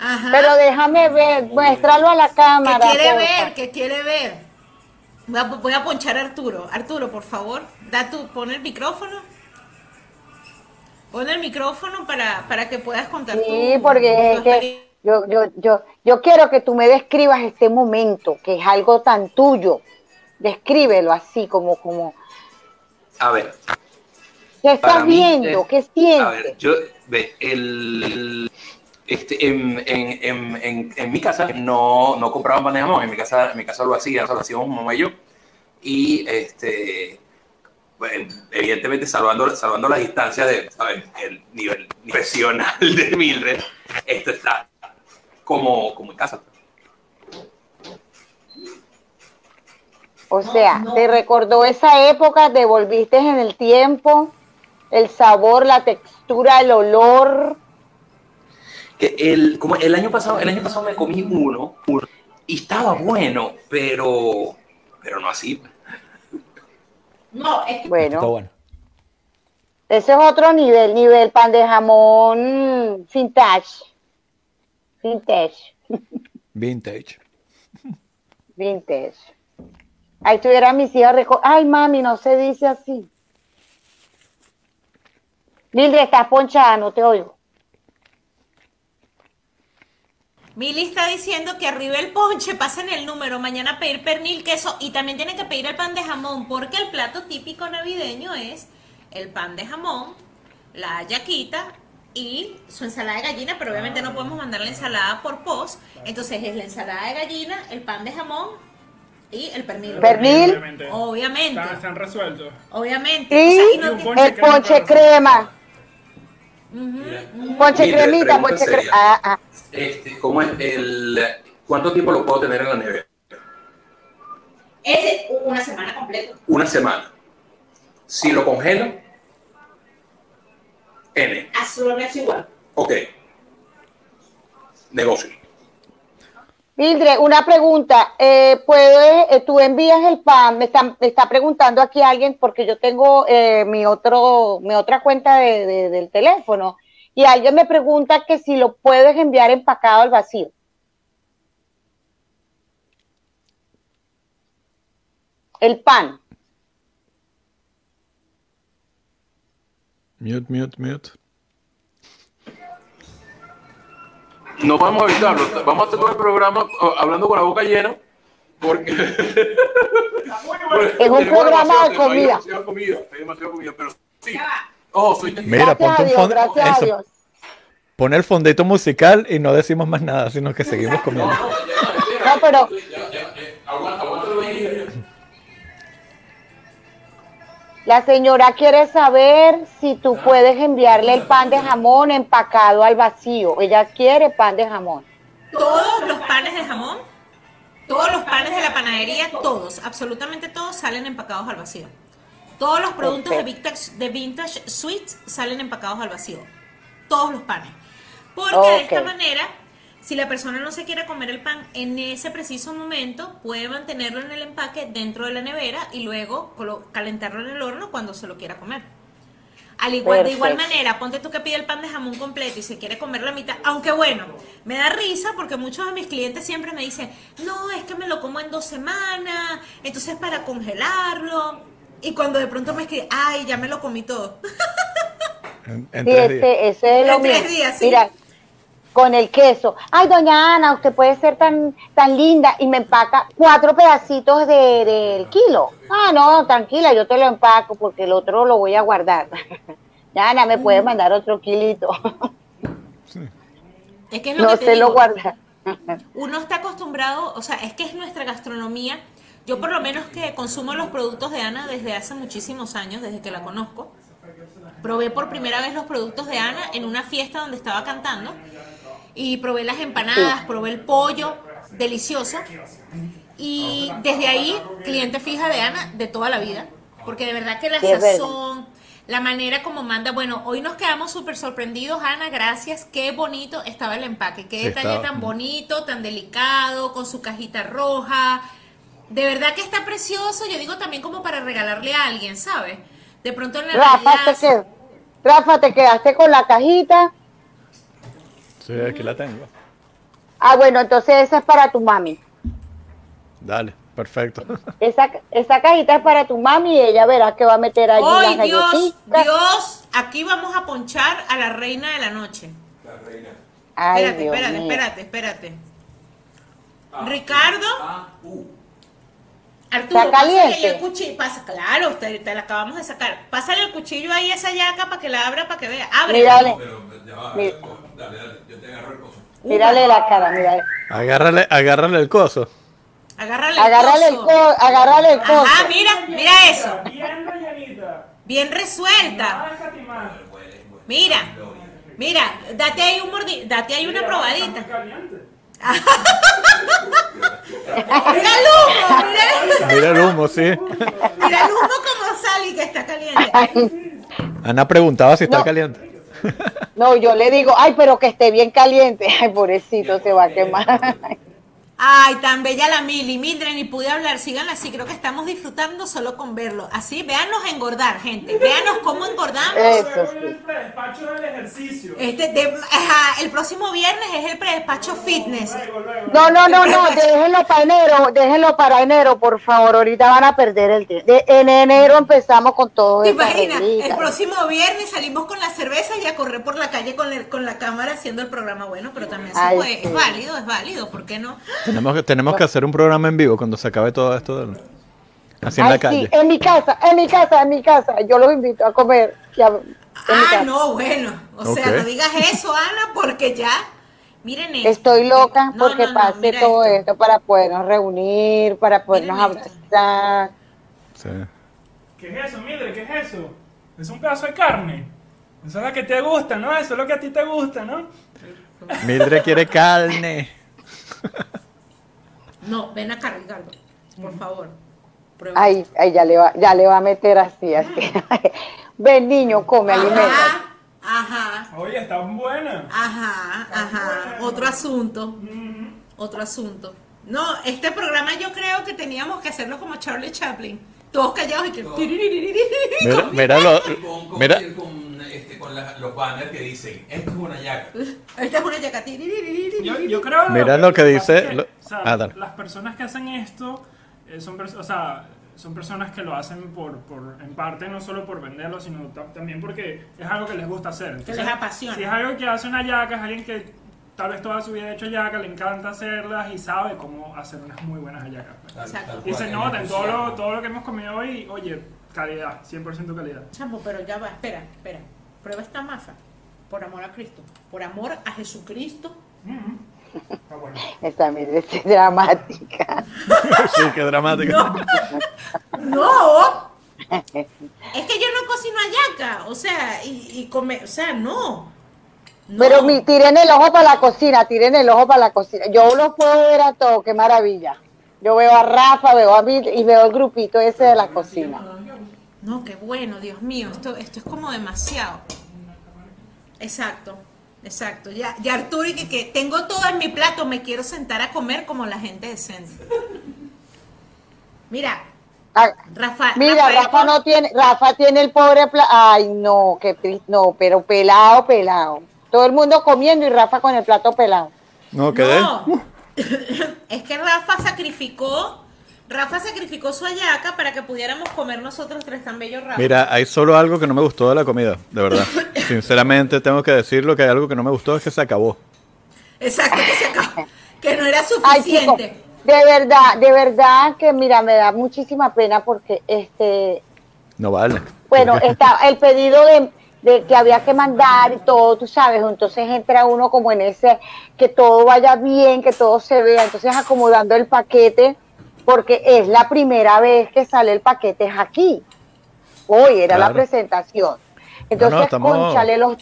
Ajá. pero déjame ver, muéstralo a la ¿Qué cámara. quiere porfa. ver? ¿Qué quiere ver? Voy a, voy a ponchar a Arturo. Arturo, por favor, da tu, pon el micrófono. Pon el micrófono para, para que puedas contar Sí, tu- porque tu que yo, yo, yo, yo quiero que tú me describas este momento, que es algo tan tuyo. Descríbelo así, como, como, A ver, ¿qué estás viendo? eh, ¿Qué a sientes? ver, yo, ve, el, este, en, en, en, en, en mi casa no, no compraban pan de jamón, en mi casa, en mi casa lo hacían, lo hacíamos mamá y yo. Y este, bueno, evidentemente salvando, salvando las distancias de ¿sabes? el nivel profesional de Mildred, esto está como, como en casa. O sea, te recordó esa época, te volviste en el tiempo, el sabor, la textura, el olor, el, como el año pasado, el año pasado me comí uno, uno, y estaba bueno, pero, pero no así. No, es que Está Bueno, bueno. ese es otro nivel, nivel pan de jamón vintage. Vintage, Vintage. vintage. Ahí estuvieran mis hijas Ay, mami, no se dice así. Mildred, estás ponchada, no te oigo. Mili está diciendo que arriba el ponche, pasen el número, mañana pedir pernil, queso y también tienen que pedir el pan de jamón, porque el plato típico navideño es el pan de jamón, la yaquita y su ensalada de gallina, pero obviamente no podemos mandar la ensalada por post, entonces es la ensalada de gallina, el pan de jamón y el pernil. Pernil. Obviamente. Obviamente. Están, están resueltos. Obviamente. Y O sea, y no un ti- ponche el ponche crema. Ponche cremita, ponche crema. Ah, ah. Este, ¿cómo es el, ¿Cuánto tiempo lo puedo tener en la nevera? Ese, una semana completa. Una semana. Si lo congelo, N. Absolutamente igual. Ok. Negocio. Mildred, una pregunta. Eh, ¿puedes, eh, tú envías el pan? Me está, me está preguntando aquí alguien porque yo tengo eh, mi otro, mi otra cuenta de, de- del teléfono y alguien me pregunta que si lo puedes enviar empacado al vacío. El pan. Mute, mute, mute. No podemos evitarlo. Vamos a hacer todo el programa oh, hablando con la boca llena. Porque. Es un programa de comida. Hay demasiada comida. Hay demasiada comida. Pero sí. Oh, soy Mira, ponte a un fondo. gracias a eso, Dios. Pon el fondito musical y no decimos más nada, sino que seguimos comiendo. No, pero Aguanta, aguanta lo que la señora quiere saber si tú puedes enviarle el pan de jamón empacado al vacío. Ella quiere pan de jamón. Todos los panes de jamón, todos los panes de la panadería, todos, absolutamente todos salen empacados al vacío. Todos los productos de vintage, de vintage Sweets salen empacados al vacío. Todos los panes. Porque de esta manera, si la persona no se quiere comer el pan en ese preciso momento, puede mantenerlo en el empaque dentro de la nevera y luego calentarlo en el horno cuando se lo quiera comer. Al igual, de igual manera, ponte tú que pide el pan de jamón completo y se quiere comer la mitad, aunque bueno, me da risa porque muchos de mis clientes siempre me dicen, no, es que me lo como en dos semanas, entonces para congelarlo. Y cuando de pronto me escribe, ay, ya me lo comí todo. En, en Sí, tres días. ese, ese es lo En tres días, sí. Mira, con el queso. Ay, doña Ana, usted puede ser tan, tan linda y me empaca cuatro pedacitos de- del kilo. Ah, no, tranquila, yo te lo empaco porque el otro lo voy a guardar. Ya, Ana, me puede mandar otro kilito. Es que es lo No que te se lo guarda. uno está acostumbrado, o sea, es que es nuestra gastronomía. Yo por lo menos que consumo los productos de Ana desde hace muchísimos años, desde que la conozco. Probé por primera vez los productos de Ana en una fiesta donde estaba cantando y probé las empanadas, probé el pollo, delicioso. Y desde ahí, cliente fija de Ana de toda la vida, porque de verdad que la verdad. sazón, la manera como manda, bueno, hoy nos quedamos súper sorprendidos, Ana, gracias, qué bonito estaba el empaque, qué Sí, detalle tan bonito, tan delicado, con su cajita roja. De verdad que está precioso, yo digo también como para regalarle a alguien, ¿sabes? De pronto en la Rafa, te Rafa, te quedaste con la cajita. Sí, aquí la tengo. Ah, bueno, entonces esa es para tu mami. Dale, perfecto. Esa, esa cajita es para tu mami y ella verá que va a meter allí ¡Ay, las Dios! galletitas. Dios, aquí vamos a ponchar a la reina de la noche. Ay, espérate, Dios espérate, mío. espérate, espérate. Ricardo, Ah, uh. Arturo, ¿Está pásale caliente? el cuchillo. Pasa, claro, te, te la acabamos de sacar. Pásale el cuchillo ahí a esa yaca para que la abra, para que vea. Abre. Mírale, Pero ya va, Mira. Dale, dale, yo te agarro el coso. mírale la cara, mírale. Agárrale, agárrale el coso. Agárrale el Agárrale el, coso. co agárrale el coso. Ajá, mira, mira eso. Bien resuelta. Mira, mira, date ahí un mordi, date ahí una probadita. muy caliente. Mira el humo, mira, Mira el humo, sí. mira el humo como sale y que está caliente. Ana preguntaba si está No. caliente. No, yo le digo, ay, pero que esté bien caliente. Ay, pobrecito, se va a quemar. Ay, tan bella la Mili. Mildred, ni pude hablar. Síganla así. Creo que estamos disfrutando solo con verlo. Así, véanos engordar, gente. Véanos cómo engordamos. Eso sí. El predespacho del ejercicio. Este, de- ajá, el próximo viernes es el predespacho fitness. Luego, luego. No, no, no, no, déjenlo para enero, déjenlo para enero, por favor. Ahorita van a perder el tiempo. De- En enero empezamos con todo ¿Te esto. imaginas? El próximo viernes salimos con la cerveza y a correr por la calle con, el- con la cámara haciendo el programa. Bueno, pero también se puede. sí. Es válido, es válido. ¿Por qué no? Tenemos que, tenemos que hacer un programa en vivo cuando se acabe todo esto. del- así en Ay, la sí, calle. en mi casa, en mi casa, en mi casa. Yo los invito a comer. a- Ah, no, bueno. O sea, no digas eso, Ana, porque ya. Miren esto. Estoy loca No, porque no, no, pase todo esto. esto para podernos reunir, para podernos Miren abrazar. Sí. ¿Qué es eso, Mildred? ¿Qué es eso? Es un pedazo de carne. Eso es lo que te gusta, ¿no? Eso es lo que a ti te gusta, ¿no? Mildred quiere carne. No, ven acá, Ricardo. Por favor. Prueba. Ay, ay, ya le va, ya le va a meter así, así. Ven, niño, come, alimenta. Ajá, ajá, Oye, está buena. ajá, ajá. Otro asunto. Otro asunto. No, este programa yo creo que teníamos que hacerlo como Charlie Chaplin. Todos callados y que. Mira, mira lo- mira, este, con la- los banners que dicen, esto es una yaca. Esta es una yaca. Yo, yo creo Mira lo que dice- que, lo- o sea, ah, las personas que hacen esto eh, son, o sea, son personas que lo hacen por, por, en parte no solo por venderlo, sino ta- también porque es algo que les gusta hacer. Entonces, les apasiona. Si es algo que hace una yaca, es alguien que tal vez toda su vida ha hecho yaca, le encanta hacerlas y sabe cómo hacer unas muy buenas yacas. pues. Exacto. tal Y se cual, nota el en todo lo, todo lo que hemos comido hoy, oye, calidad, 100% calidad. Chamo, pero ya va, espera, espera. Prueba esta masa. Por amor a Cristo. Por amor a Jesucristo. Está bueno. Esta mire, es dramática. sí, qué dramático. No. Es que yo no cocino ayaca. O sea, y, y come, o sea, no. No. Pero mi, tiren el ojo para la cocina, tiren el ojo para la cocina. Yo los puedo ver a todos, qué maravilla. Yo veo a Rafa, veo a mí y veo el grupito ese de la cocina. No, qué bueno, Dios mío, esto, esto es como demasiado. Exacto, exacto. Ya, ya Arturo, y que, que tengo todo en mi plato, me quiero sentar a comer como la gente decente. Mira, Ah, Rafa, Mira, Rafael, Rafa no tiene, Rafa tiene el pobre pla- Ay, no, qué triste, no, pero pelado, pelado. Todo el mundo comiendo y Rafa con el plato pelado. No, quedé. No, es que Rafa sacrificó, Rafa sacrificó su ayaca para que pudiéramos comer nosotros tres tan bellos Rafa. Mira, hay solo algo que no me gustó de la comida, de verdad. Sinceramente, tengo que decirlo que hay algo que no me gustó es que se acabó. Exacto, que se acabó, que no era Ay, chico, suficiente. de verdad, de verdad que mira, me da muchísima pena porque este, No vale. bueno, está el pedido de, de que había que mandar y todo, tú sabes, entonces entra uno como en ese, que todo vaya bien, que todo se vea, entonces acomodando el paquete, porque es la primera vez que sale el paquete es aquí. Hoy era la presentación. Entonces, estamos- cónchale los,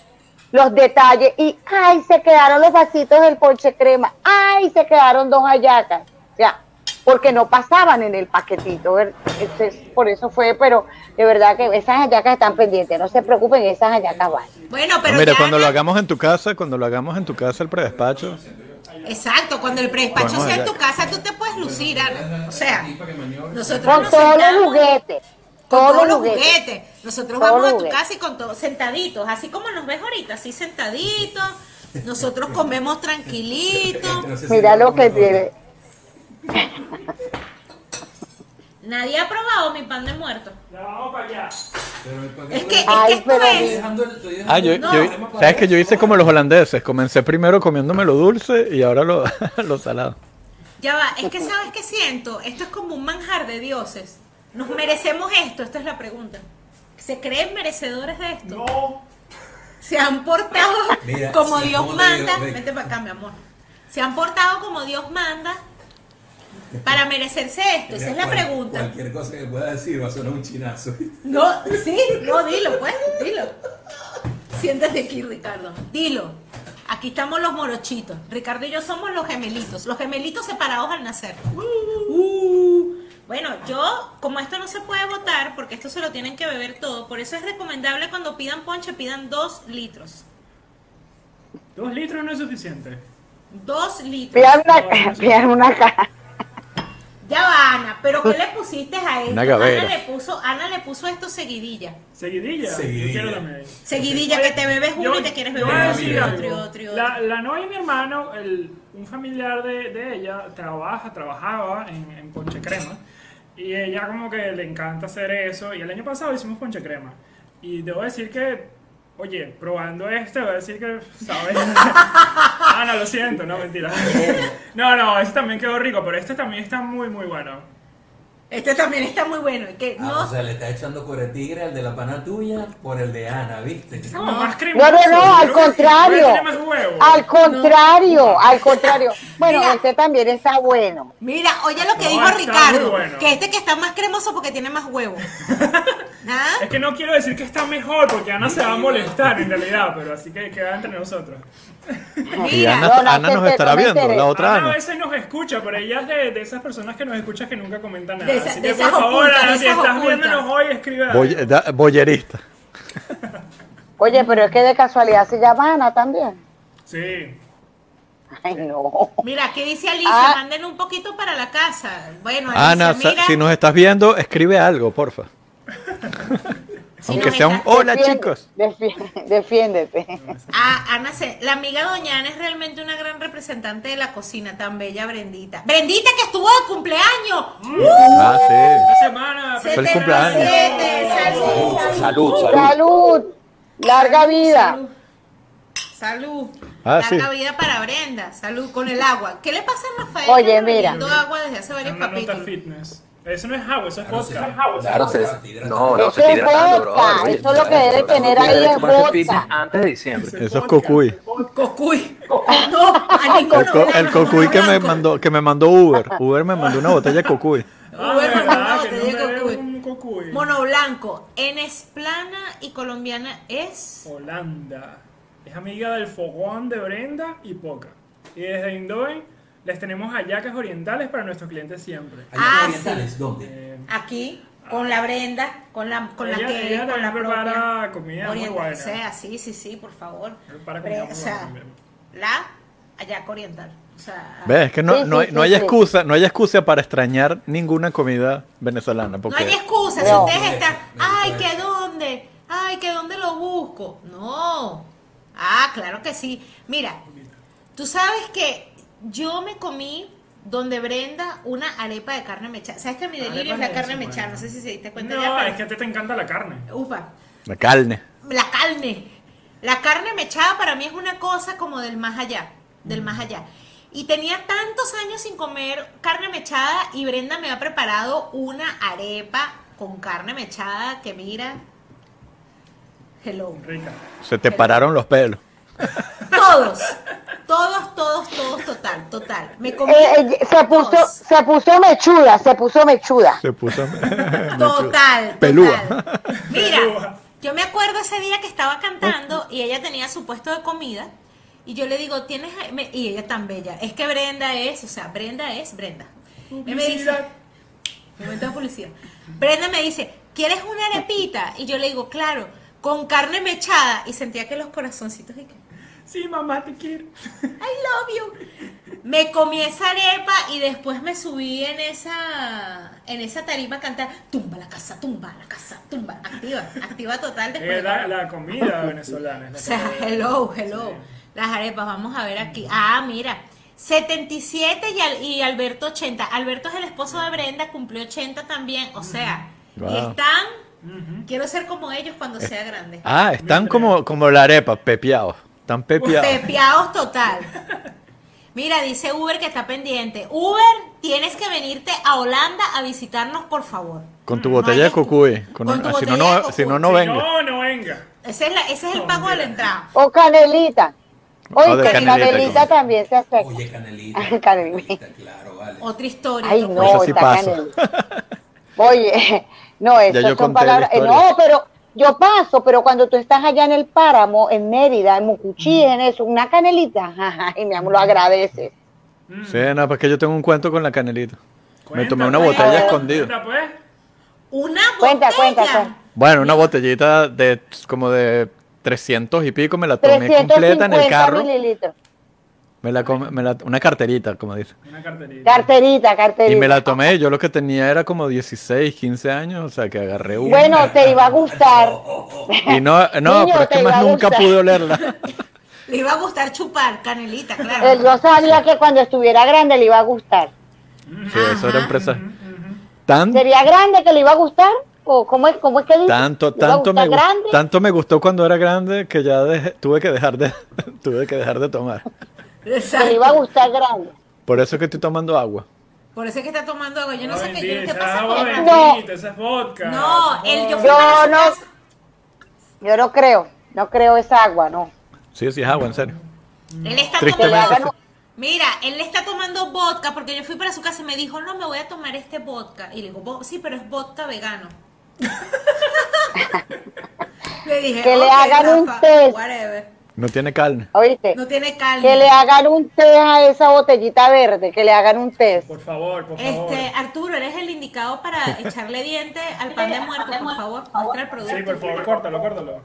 los detalles y, ay, se quedaron los vasitos del ponche crema, ay, se quedaron dos hallacas. O sea, porque no pasaban en el paquetito. Entonces, por eso fue, pero de verdad que esas hallacas están pendientes, no se preocupen, esas hallacas van. Bueno, pero No, mira, ya cuando lo hagamos en tu casa, cuando lo hagamos en tu casa el predespacho, Exacto, cuando el predespacho sea en tu casa, tú te puedes lucir, Ana. O sea, nosotros Con nos todos los juguetes. con Todos todos los juguetes. juguetes. Nosotros Todos vamos a tu casa y con todos sentaditos, así como nos ves ahorita, así sentaditos. Nosotros comemos tranquilitos. Mira lo que tiene. Nadie ha probado mi pan de muerto. Ya vamos para allá. Pero el paquete Es que, es que esto pero Estoy es. dejando el- estoy dejando Ah, yo, No. yo- sabes que yo hice como los holandeses, comencé primero comiéndome lo dulce y ahora lo, lo salado. Ya va, es que sabes qué siento. Esto es como un manjar de dioses. ¿Nos merecemos esto? Esta es la pregunta. ¿Se creen merecedores de esto? No. Se han portado Mira, como Dios ¿cómo te digo? manda. Vente para acá, mi amor. Se han portado como Dios manda para merecerse esto. Esa es la pregunta. Cualquier cosa que pueda decir va a sonar un chinazo. No, sí, no, dilo, pues, dilo. Siéntate aquí, Ricardo. Dilo. Aquí estamos los morochitos. Ricardo y yo somos los gemelitos. Los gemelitos separados al nacer. Uh. Bueno, yo, como esto no se puede votar, porque esto se lo tienen que beber todo, por eso es recomendable cuando pidan ponche, pidan dos litros. Dos litros no es suficiente. Dos litros. Pidan una, pidan una caja. Ya va, Ana, pero ¿qué le pusiste a esto? Una gavera. Ana le puso, Ana le puso esto seguidilla. Seguidilla. Seguidilla. Yo quiero. Seguidilla, que te bebes uno y te quieres beber otro, decir otro, y otro, y otro. La, la novia de mi hermano, el, un familiar de, de ella, trabaja, trabajaba en, en Ponche Crema. Y ella como que le encanta hacer eso. Y el año pasado hicimos Ponche Crema. Y debo decir que, oye, probando este, voy a decir que, ¿sabes? Ana, lo siento, no, mentira. No, no, este también quedó rico, pero este también está muy, muy bueno. Este también está muy bueno. Que Ah, no, o sea, le está echando core tigre al de la pana tuya por el de Ana, ¿viste? No, más No, cremoso. no, no, al contrario. tiene más huevo. Al contrario, al contrario. Bueno, Mira. este también está bueno. Mira, oye lo que No, dijo Ricardo, bueno. que este que está más cremoso porque tiene más huevo. ¿Ah? Es que no quiero decir que está mejor porque Ana se va a molestar en realidad, pero así que queda entre nosotros. Y Mira, Ana, no, no, Ana nos te- estará no viendo, la otra Ana a Ana. veces nos escucha, pero ella es de, de esas personas que nos escucha que nunca comentan nada. De esa- así de que por favor, ocultas, Ana, si estás ocultas. viéndonos hoy, escribe. Boy- da- boyerista. Oye, pero es que de casualidad se llama Ana también. Sí. Ay, no. Mira, ¿qué dice Alicia? Ah. Manden un poquito para la casa. Bueno, Alicia, Ana, mira, si nos estás viendo, escribe algo, porfa. si Aunque sea un está- hola, Defiende- chicos. defi- Defiéndete. Ah, Ana, se- la amiga Doña Ana es realmente una gran representante de la cocina, tan bella Brendita. Brendita que estuvo de cumpleaños. Ah, sí. Esta semana. El cumpleaños. 77, salud. Salud, salud. Salud. Larga vida. Salud. Salud. Ah, Larga sí. vida para Brenda. Salud con el agua. ¿Qué le pasa a Rafael? Oye, mira. agua desde hace varios capítulos. fitness. Eso no es agua, eso es vodka. Claro, se, tira- no, no, se está es hidratando, bro. Eso es lo que debe tener ahí es vodka. antes de diciembre. Eso es cocuy. Cocuy. No, a El, cocuy que me mandó, que me mandó Uber. Uber me mandó una botella de cocuy. Ah, Bueno, verdad, no, que te no digo me cocuy. un cocuy. Mono blanco. En esplana y colombiana es. Holanda. Es amiga del fogón de Brenda y Poca. Y desde Indoven les tenemos hallacas orientales para nuestros clientes siempre. Allá Ah, orientales, ¿dónde? Eh, Aquí, con la Brenda, con la, con la que ella con la prepara comida muy buena. O sea, sí, sí, sí, por favor. Prepara Pre- comida o muy sea, la hallaca oriental. O sea, ¿Ves? Es que no, Sí, no, sí, hay, no excusa, no hay excusa para extrañar ninguna comida venezolana. no hay Porque excusa. Si No. ustedes están, ay, que dónde, ay, que dónde lo busco. No. Ah, claro que sí. Mira, tú sabes que yo me comí donde Brenda una arepa de carne mechada. ¿Sabes que mi delirio es la carne mechada? No sé si se diste cuenta ya, No, pero- es que a ti te encanta la carne. Upa. la carne. la carne. La carne mechada para mí es una cosa como del más allá, del más allá. Y tenía tantos años sin comer carne mechada y Brenda me ha preparado una arepa con carne mechada que mira, hello. Rica. Se te pararon los pelos. Todos, todos, todos, todos, total, total. Me comí Eh, eh, se puso, dos. se puso mechuda, se puso mechuda. Se puso. Total, Pelúa. total. Mira, yo me acuerdo ese día que estaba cantando y ella tenía su puesto de comida y yo le digo, ¿tienes? me- Y ella tan bella. Es que Brenda es, o sea, Brenda es Brenda. Y me dice, momento de publicidad. Brenda me dice, ¿quieres una arepita? Y yo le digo, claro, con carne mechada. Y sentía que los corazoncitos y que, Sí, mamá, te quiero. I love you. Me comí esa arepa y después me subí en esa en esa tarima a cantar tumba la casa, tumba la casa, tumba, activa, activa total después. Es la, la comida venezolana. es la O sea, comida. hello, hello. Las arepas, vamos a ver aquí. Ah, mira. 77 y, Al- y Alberto 80. Alberto es el esposo de Brenda, cumplió 80 también. O sea, y están. Quiero ser como ellos cuando sea grande. Ah, están como, como la arepa, pepiados. Están pepiados. Pepeados total. Mira, dice Uber que está pendiente. Uber, tienes que venirte a Holanda a visitarnos, por favor. Con tu No botella de. Con Con un- tu ah, si no, de no, si no, no Si venga. No, no venga. Ese es, la- ese es el pago de la entrada. O canelita. O de Oye, canelita, canelita también se acerca. Oye, canelita. Canelita. Claro, vale. Otra historia. Ay, no, sí canelita. Oye, no, eso son palabras. eh. No, pero yo paso, pero cuando tú estás allá en el páramo, en Mérida, en Mucuchí, en eso, una canelita, ay, mi amor, lo agradeces. Sí, no, porque yo tengo un cuento con la canelita. Me tomé una pues. botella escondida. Cuenta, pues. Una Cuenta, botella. cuenta, cuenta. Bueno, una botellita de como de 300 y pico, me la tomé completa en el 350 carro. mililitros. Me la, me la- una carterita, como dice. Una carterita. Carterita, carterita. Y me la tomé, yo lo que tenía era como 16, 15 años, o sea que agarré una. Bueno, te iba a gustar. Y no, no, Niño, pero es que más nunca pude olerla. Le iba a gustar chupar canelita, claro. Yo sabía que cuando estuviera grande le iba a gustar. Sí, eso era empresa. Tan, ¿Sería grande que le iba a gustar? ¿O cómo es, cómo es que dice? tanto, ¿Le iba a tanto me, grande? tanto me gustó cuando era grande que ya dejé- tuve que dejar de tuve que dejar de tomar. Que le iba a gustar grande. Por eso es que estoy tomando agua. Por eso es que está tomando agua. Yo no sé qué, yo- Bendita, qué pasa agua con bendita, esa es vodka. No, el yo no, casa. yo no creo, no creo esa agua, no. Sí, sí es agua, en serio. Él está tomando. Mira, él le está tomando vodka porque yo fui para su casa y me dijo, no, me voy a tomar este vodka. Y le digo, "Vo- sí, pero es vodka vegano. le dije, Que le "Ok, hagan un test. whatever". No tiene carne. ¿Oíste? No tiene carne. Que le hagan un té a esa botellita verde, que le hagan un test. Por favor, por favor. Este, Arturo, eres el indicado para echarle diente al pan de muerto, por favor. Muestra el producto. Sí, por favor, córtalo, córtalo.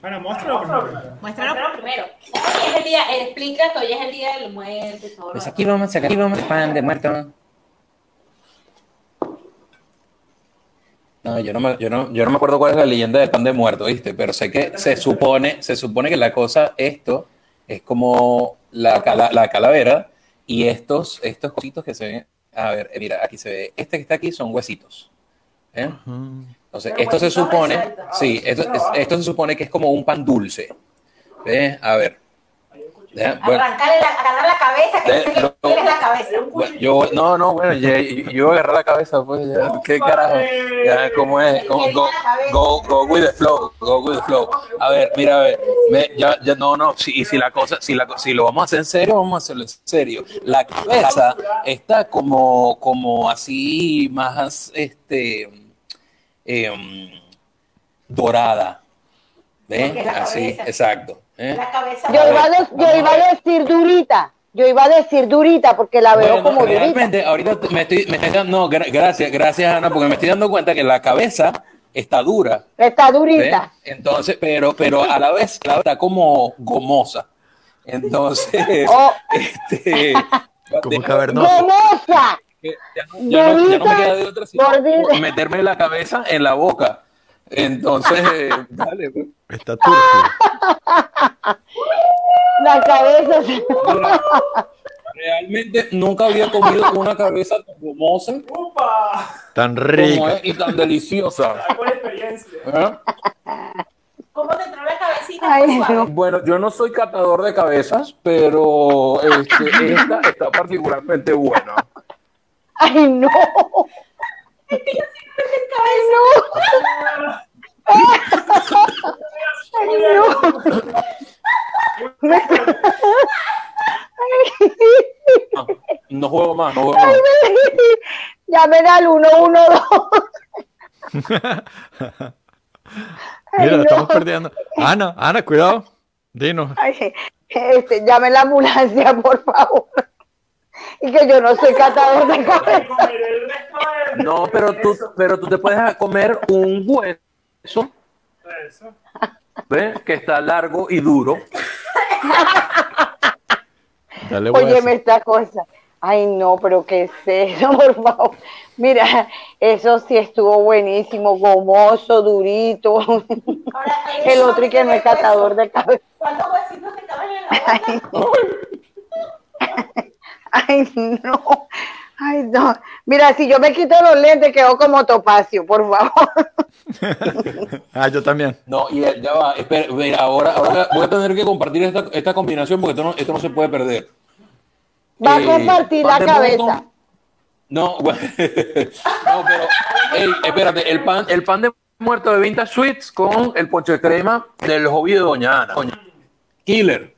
Bueno, muéstralo primero. Muéstralo. primero. Hoy es el día, explica que hoy es el día del muerto y todo. Pues aquí vamos a sacar, aquí vamos pan de muerto. No, yo no, me, yo, no, yo no me acuerdo cuál es la leyenda del pan de muerto, ¿viste? Pero sé que se supone, se supone que la cosa, esto, es como la, cala- la calavera y estos, estos cositos que se ven. A ver, eh, mira, aquí se ve. Este que está aquí son huesitos. ¿eh? Entonces, Pero esto se supone, sí, esto, es- esto se supone que es como un pan dulce. ¿Ves? A ver. Bueno, Arrancarle la, agarrar la cabeza, que que no. tienes la cabeza. bueno, yo, no, no, bueno, yo, yo agarré la cabeza, pues, ya, ¿qué carajo? Ya, ¿cómo es? ¿Cómo? Go, go, go with the flow, go with the flow. A ver, mira, a ver, me- ya, ya, no, no, si, y si la cosa, si, la, si lo vamos a hacer en serio, vamos a hacerlo en serio. La cabeza está como, como así, más, este, em, dorada, ¿ves? Así, exacto. ¿Eh? La cabeza. Yo iba, a de- yo iba a decir durita. Yo iba a decir durita porque la veo Bueno, como durita. realmente, ahorita me estoy, me estoy dando, no, gra- gracias, gracias Ana, porque me estoy dando cuenta que la cabeza está dura. Está ¿ves? durita. Entonces, pero, pero a la vez la está como gomosa. Entonces, Oh. este, Como cavernoso. ¡Gomosa! ya, no, ya no- ya no me queda de otra sino meterme la cabeza en la boca. Entonces, eh, dale, pues. Está turco. La cabeza. se- realmente nunca había comido una cabeza tan gomosa Tan rica. es y tan deliciosa. Experiencia. ¿eh? ¿Cómo te entró la cabecita? Ay, no. Bueno, yo no soy catador de cabezas, pero este, esta está particularmente buena. Ay, no. Ay, no. Ay, no. No, juego más, no juego más. Llamen al 112. Mira, no. estamos perdiendo. Ana, Ana, cuidado. Dinos. Ay, este, llamen la ambulancia, por favor. Y que yo no soy catador de cabeza. No, pero tú, pero tú te puedes comer un hueso, Eso. ¿ves? Que está largo y duro. Dale. Óyeme esta cosa. Ay, no, pero qué es eso, por favor. Mira, eso sí estuvo buenísimo, gomoso, durito. Ahora, El otro y que no es catador de cabeza. ¿Cuántos huesitos te caben en la boca? Ay, no. Ay, no. Mira, si yo me quito los lentes, quedo como topacio, por favor. Ah, yo también. No, y ya va, espera, mira, ahora, ahora voy a tener que compartir esta, esta combinación porque esto no, esto no se puede perder. Va a Eh, compartir la cabeza. No, bueno, no, pero, ey, espérate, el pan, el pan de muerto de Vintage Sweets con el ponche de crema del hobby de Doña Ana. Doña- Killer.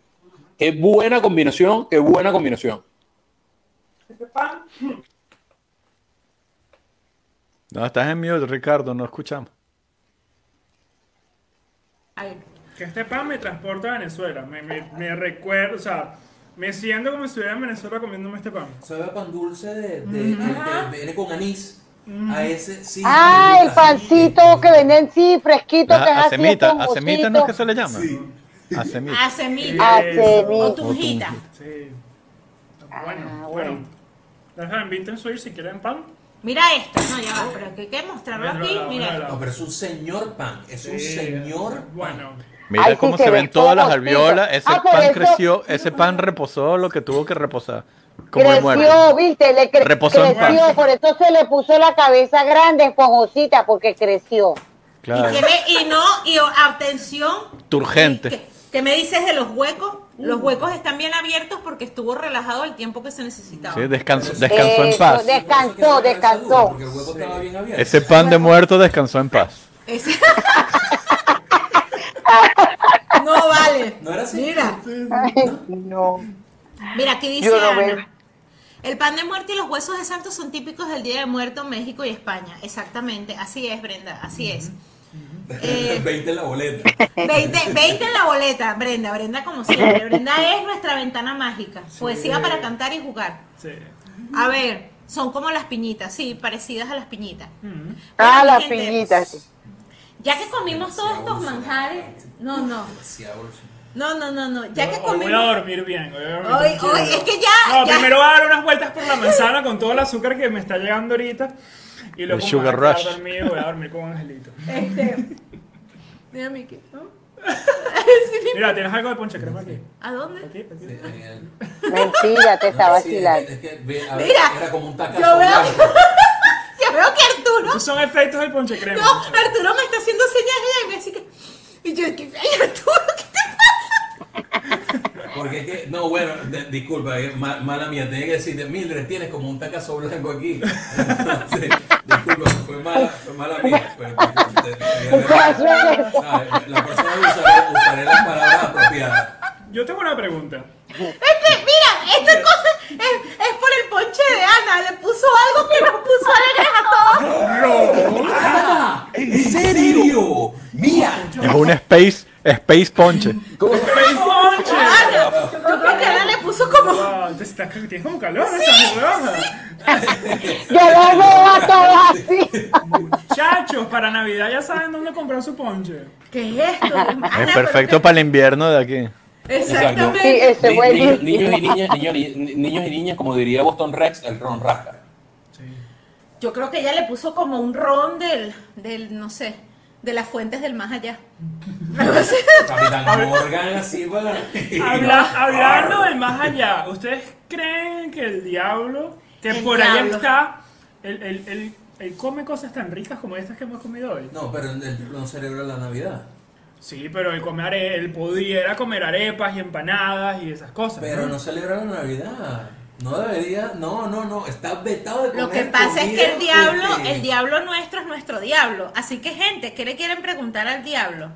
Qué buena combinación, qué buena combinación. No, estás en mute, Ricardo, no escuchamos. Ay, Que este pan me transporta a Venezuela. Me, me, me recuerda, o sea, me siento como si estuviera en Venezuela comiéndome este pan. Sabe a pan dulce de, de, de- de- viene con anís. A ese sí. Ah, el pancito que venden, sí, fresquito, que es Ah, así. Acemita, esponjosito. acemita no es que se le llama. Acemita. A semita. Acemita. O tunjita. Sí. Ah, Bueno, bueno. Dejan Vintage Sweet si quieren pan. Mira esto. No, ya va, pero que hay que mostrarlo aquí. Mira. No, pero es un señor pan. Es un Sí, señor pan. Bueno. Mira sí, cómo se se ve ven todas las alveolas. Ese Ah, por pan eso- creció, ese pan reposó lo que tuvo que reposar. Como el muerto. Creció, viste, le cre- Reposó en creció, paz. por eso se le puso la cabeza grande, esponjosita, porque creció. Claro. Y, que me- y no, y o- atención. Turgente. ¿Qué, qué me dices de los huecos? Los huecos están bien abiertos porque estuvo relajado el tiempo que se necesitaba. Sí, descansó, descansó en Eso, paz. Descansó, descansó. Porque el hueco estaba bien abierto. Ese pan de muerto descansó en paz. Ese- no vale. ¿No era así? Mira, Ay, no. mira, aquí dice Yo no Ana. El pan de muerte y los huesos de santo son típicos del Día de Muerto, México y España. Exactamente, así es, Brenda, así es. Eh, 20 en la boleta. 20, 20 en la boleta, Brenda, Brenda como siempre. Brenda es nuestra ventana mágica. Poesía para cantar y jugar. Sí. A ver, son como las piñitas, sí, parecidas a las piñitas. Ah, Bueno, mi las gente, piñitas. sí. Ya que comimos todos estos manjares, no, no, no, no, no, no, ya que Hoy voy a comimos, dormir bien. Hoy, voy a dormir hoy, hoy, es que ya, No, ya- primero voy a dar unas vueltas por la manzana con todo el azúcar que me está llegando ahorita. Y luego El me voy a sugar rush. dormido, voy a dormir con Angelito. este, mira Miki, ¿no? Mira, ¿tienes algo de ponche crema aquí? ¿A dónde? Aquí, aquí. Mentira, te está Sí, es vacilando. que- es que, ve, a ver, Mira, era como un tacazo yo veo-. Yo veo que Arturo, Esos son efectos del ponche crema. no, Arturo me está haciendo señas y me dice que, y yo, ¿qué, ay, Arturo, ¿qué te Porque es que, no, bueno, disculpa, eh, ma- mala mía, tenía que decirte, Mildred, tienes como un tacazo blanco aquí. Disculpa, fue mala, fue mala mía. Ah, La vez usaré, usaré las palabras apropiadas. Yo tengo una pregunta. Este, mira, esta cosa es, es por el ponche de Ana. Le puso algo que nos puso alegres a todos. ¿En serio? Mira. Es un space, space ponche. ¡Ponche! Ana, yo creo que Ana le puso como. Wow, te estás- tienes como calor, estás roja. Yo lo veo a todos así. Muchachos, para Navidad ya saben dónde comprar su ponche. ¿Qué es esto? Ana, Es perfecto para el invierno de aquí. Sí, Exactamente. ese Ni- fue el- niños, niños y niñas, niños, y- niños y niñas, como diría Boston Rex, el ron rasca. Yo creo que ella le puso como un ron del, del no sé, de las fuentes del más allá. Algo así. Capitán Morgan, así para. Habla- hablando del más allá, ¿ustedes creen que el diablo, que El por ahí diablo. está, él, él- él- él come cosas tan ricas como estas que hemos comido hoy? No, pero él no celebra la Navidad. Sí, pero él, come are- él pudiera comer arepas y empanadas y esas cosas. Pero no celebra la Navidad. No debería, no, no, no, está vetado de comer Lo que pasa es que el diablo, el diablo nuestro es nuestro diablo. Así que, gente, ¿qué le quieren preguntar al diablo?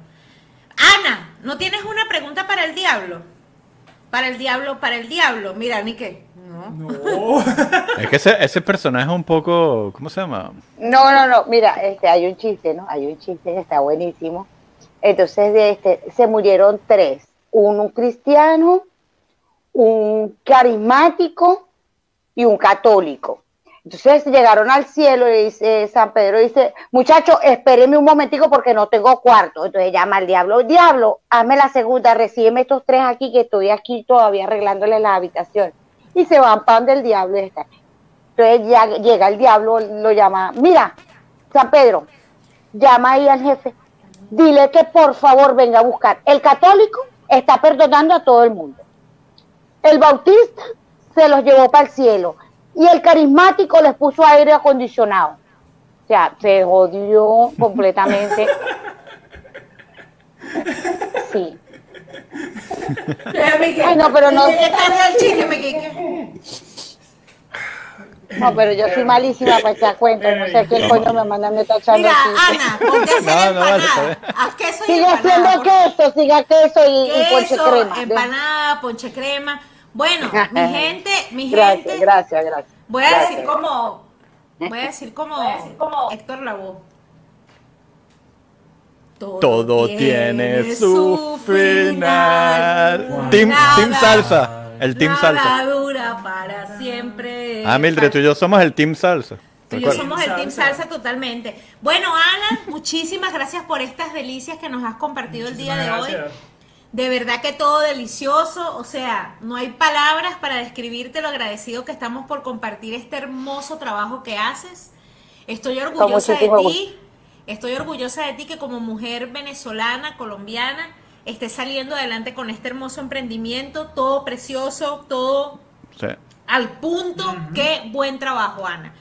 Ana, ¿no tienes una pregunta para el diablo? Para el diablo, para el diablo. Mira, ni qué. No. No. Es que ese, ese personaje es un poco. ¿Cómo se llama? No, no, no, mira, este, hay un chiste, ¿no? Hay un chiste que está buenísimo. Entonces, este, se murieron tres. Un, un cristiano, un carismático y un católico. Entonces llegaron al cielo y dice San Pedro, dice, muchacho, espéreme un momentico porque no tengo cuarto. Entonces llama al diablo, diablo, hazme la segunda, recíbeme estos tres aquí que estoy aquí todavía arreglándole la habitación. Y se van pan del diablo y está. Entonces ya llega el diablo, lo llama, mira, San Pedro, llama ahí al jefe, dile que por favor venga a buscar. El católico está perdonando a todo el mundo. El bautista se los llevó para el cielo y el carismático les puso aire acondicionado. O sea, se jodió completamente. Sí. Ay, no, pero no. No, pero yo soy malísima para echar cuentas. No sé qué coño me mandan me está echando Mira, chistes. Ana, ponte a hacer No, empanada. Haz queso y Sigue empanada. haciendo queso, siga queso y, y ponche Queso, crema. empanada, ponche crema. Bueno, mi gente, mi Gracias, gente. gracias, gracias. Voy a Gracias. decir como. Voy a decir como. Héctor Lavoe. Todo tiene su final. Team, Nada- team Salsa. El Team Nada Salsa. dura para siempre. Ah, Mildred, tú y yo somos el Team Salsa. Tú y yo somos el Team Salsa totalmente. Bueno, Ana, muchísimas gracias por estas delicias que nos has compartido el día de hoy. De verdad que todo delicioso, o sea, no hay palabras para describirte lo agradecido que estamos por compartir este hermoso trabajo que haces. Estoy orgullosa de ti, estoy orgullosa de ti que como mujer venezolana, colombiana, estés saliendo adelante con este hermoso emprendimiento, todo precioso, todo al punto. Qué buen trabajo, Ana.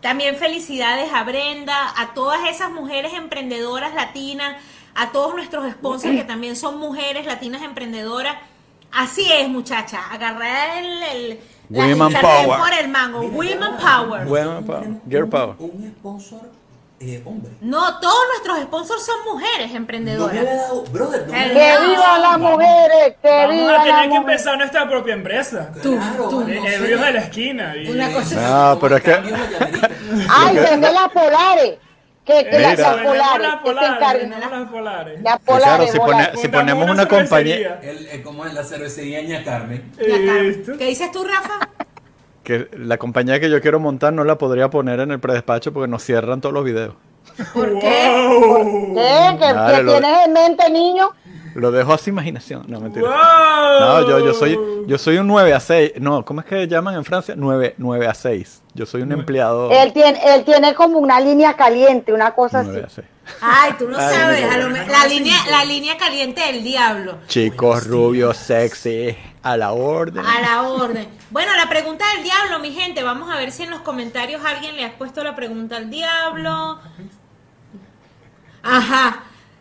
También felicidades a Brenda, a todas esas mujeres emprendedoras latinas a todos nuestros sponsors que también son mujeres latinas emprendedoras. Así es, muchacha, agarrar el, el Women Power. por el mango. Women Power. Women Power. Girl Power. Un sponsor eh, hombre. No, todos nuestros sponsors son mujeres emprendedoras. No me había dado, brother, no me ¡Que había dado- vivan las mujeres! ¡Que Vamos a vivan tener que empezar nuestra propia empresa. Claro, no El sé. río de la esquina. y- Una cosa No, pero es que. ¡Ay, vende las polares! Que, que Eso, las, polares, las que polares, las polares. Claro, si, pone- si ponemos una compañía. El, el- como es la cervecería Ña Carmen. Listo. ¿Qué dices tú, Rafa? Que la compañía que yo quiero montar no la podría poner en el predespacho porque nos cierran todos los videos. ¿Por qué? Wow. ¿Qué? ¿Qué, Dale, qué lo- tienes en mente, niño? Lo dejo a su imaginación. No, mentira. Wow. No, yo, yo soy yo soy un 9 a 6. No, ¿cómo es que llaman en Francia? 9, 9 a 6. Yo soy un empleado Él tiene, él tiene como una línea caliente, una cosa así. 9 a 6. Ay, tú no Ay, sabes. no. a lo me- la, línea, la línea caliente del diablo. Chicos rubios, sexy, a la orden. A la orden. Bueno, la pregunta del diablo, mi gente. Vamos a ver si en los comentarios alguien le ha puesto la pregunta al diablo. Ajá.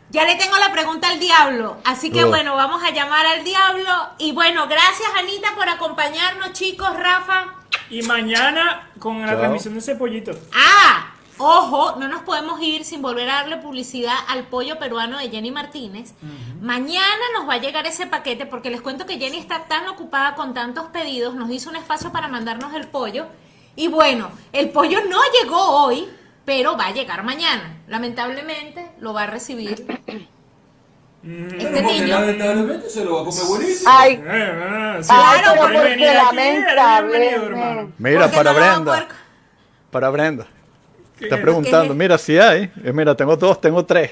Ya le tengo la pregunta al diablo. Así que Oh. bueno, vamos a llamar al diablo. Y bueno, gracias Anita por acompañarnos, chicos. Rafa. Y mañana con la Chao. transmisión de ese pollito. Ah, ojo, no nos podemos ir sin volver a darle publicidad al pollo peruano de Jenny Martínez. Mañana nos va a llegar ese paquete porque les cuento que Jenny está tan ocupada con tantos pedidos, nos hizo un espacio para mandarnos el pollo. Y bueno, el pollo no llegó hoy, pero va a llegar mañana. Lamentablemente lo va a recibir este Porque niño. lamentablemente se lo va a comer buenísimo. Ay, Eh, eh, sí, Claro, pero porque. Mira, Porque para no Brenda. Para Brenda. Está preguntando, mira, si hay. Mira, tengo dos, tengo tres.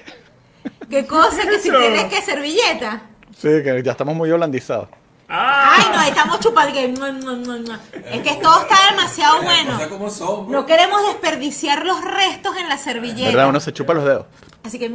¿Qué cosa? Que si tienes que servilleta. Sí, que ya estamos muy holandizados. Ah, Ay, no, estamos chupando. que- Es que todo está demasiado bueno. bro. No queremos desperdiciar los restos en la servilleta. ¿Verdad? Uno se chupa los dedos. Así que.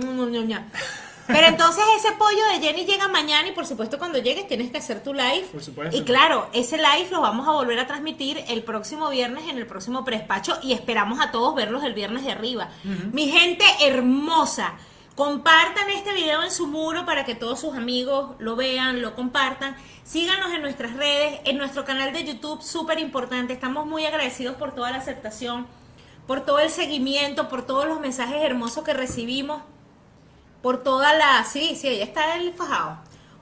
Pero entonces ese pollo de Jenny llega mañana y por supuesto cuando llegues tienes que hacer tu live. Por supuesto. Y claro, ese live lo vamos a volver a transmitir el próximo viernes en el próximo prespacho y esperamos a todos verlos el viernes de arriba. Mi gente hermosa, compartan este video en su muro para que todos sus amigos lo vean, lo compartan. Síganos en nuestras redes, en nuestro canal de YouTube, súper importante. Estamos muy agradecidos por toda la aceptación, por todo el seguimiento, por todos los mensajes hermosos que recibimos por toda la, sí, sí, ahí está el fajado,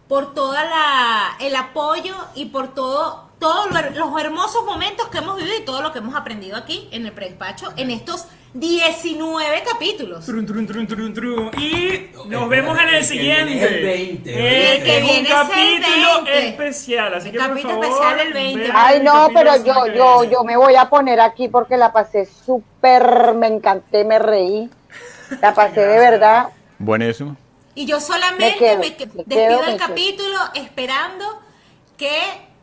por toda la, el apoyo y por todo, todos lo- los hermosos momentos que hemos vivido y todo lo que hemos aprendido aquí en el predespacho en estos 19 capítulos. Trun, trun, trun, trun, trun. Y nos vemos en el, siguiente. el 20, Eh, el que es viene un es el capítulo 20. especial. Así El que por capítulo favor, especial el 20. vean Ay, no, pero yo, yo, yo me voy a poner aquí porque la pasé súper, me encanté, me reí. La pasé de verdad. Buenísimo. Y yo solamente Me quedo, me, que- me despido quedo, el me quedo. capítulo esperando que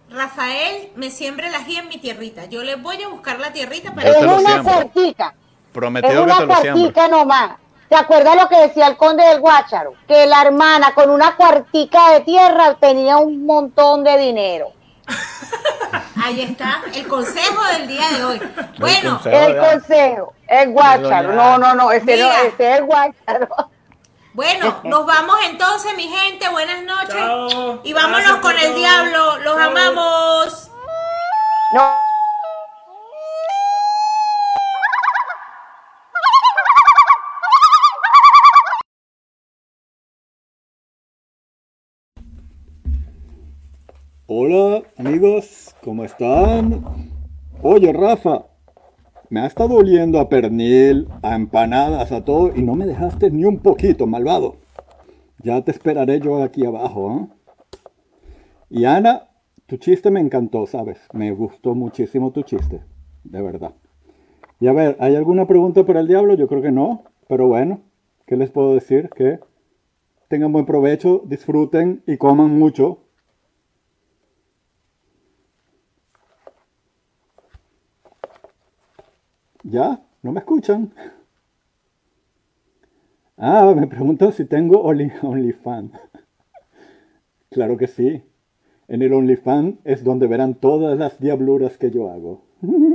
Rafael me siembre la ají en mi tierrita. Yo le voy a buscar la tierrita para Es una es Prometido que una te lo siembro. cuartica nomás. ¿Te acuerdas lo que decía el conde del Guácharo? Que la hermana con una cuartica de tierra tenía un montón de dinero. Ahí está el consejo del día de hoy. Bueno, consejo. El consejo, el Guácharo. No, no, no, ese, no, ese es el Guácharo. Bueno, nos vamos entonces, mi gente. Buenas noches. Chao. Y vámonos Gracias con el diablo. Los Chao. amamos. No. Hola amigos, ¿cómo están? Oye Rafa, me ha estado oliendo a pernil, a empanadas, a todo y no me dejaste ni un poquito, malvado. Ya te esperaré yo aquí abajo, ¿eh? Y Ana, tu chiste me encantó, ¿sabes? Me gustó muchísimo tu chiste, de verdad. Y a ver, ¿hay alguna pregunta para el diablo? Yo creo que no, pero bueno, ¿qué les puedo decir? Que tengan buen provecho, disfruten y coman mucho. ¿Ya? ¿No me escuchan? Ah, me preguntan si tengo Only, OnlyFans. claro que sí. En el OnlyFans es donde verán todas las diabluras que yo hago.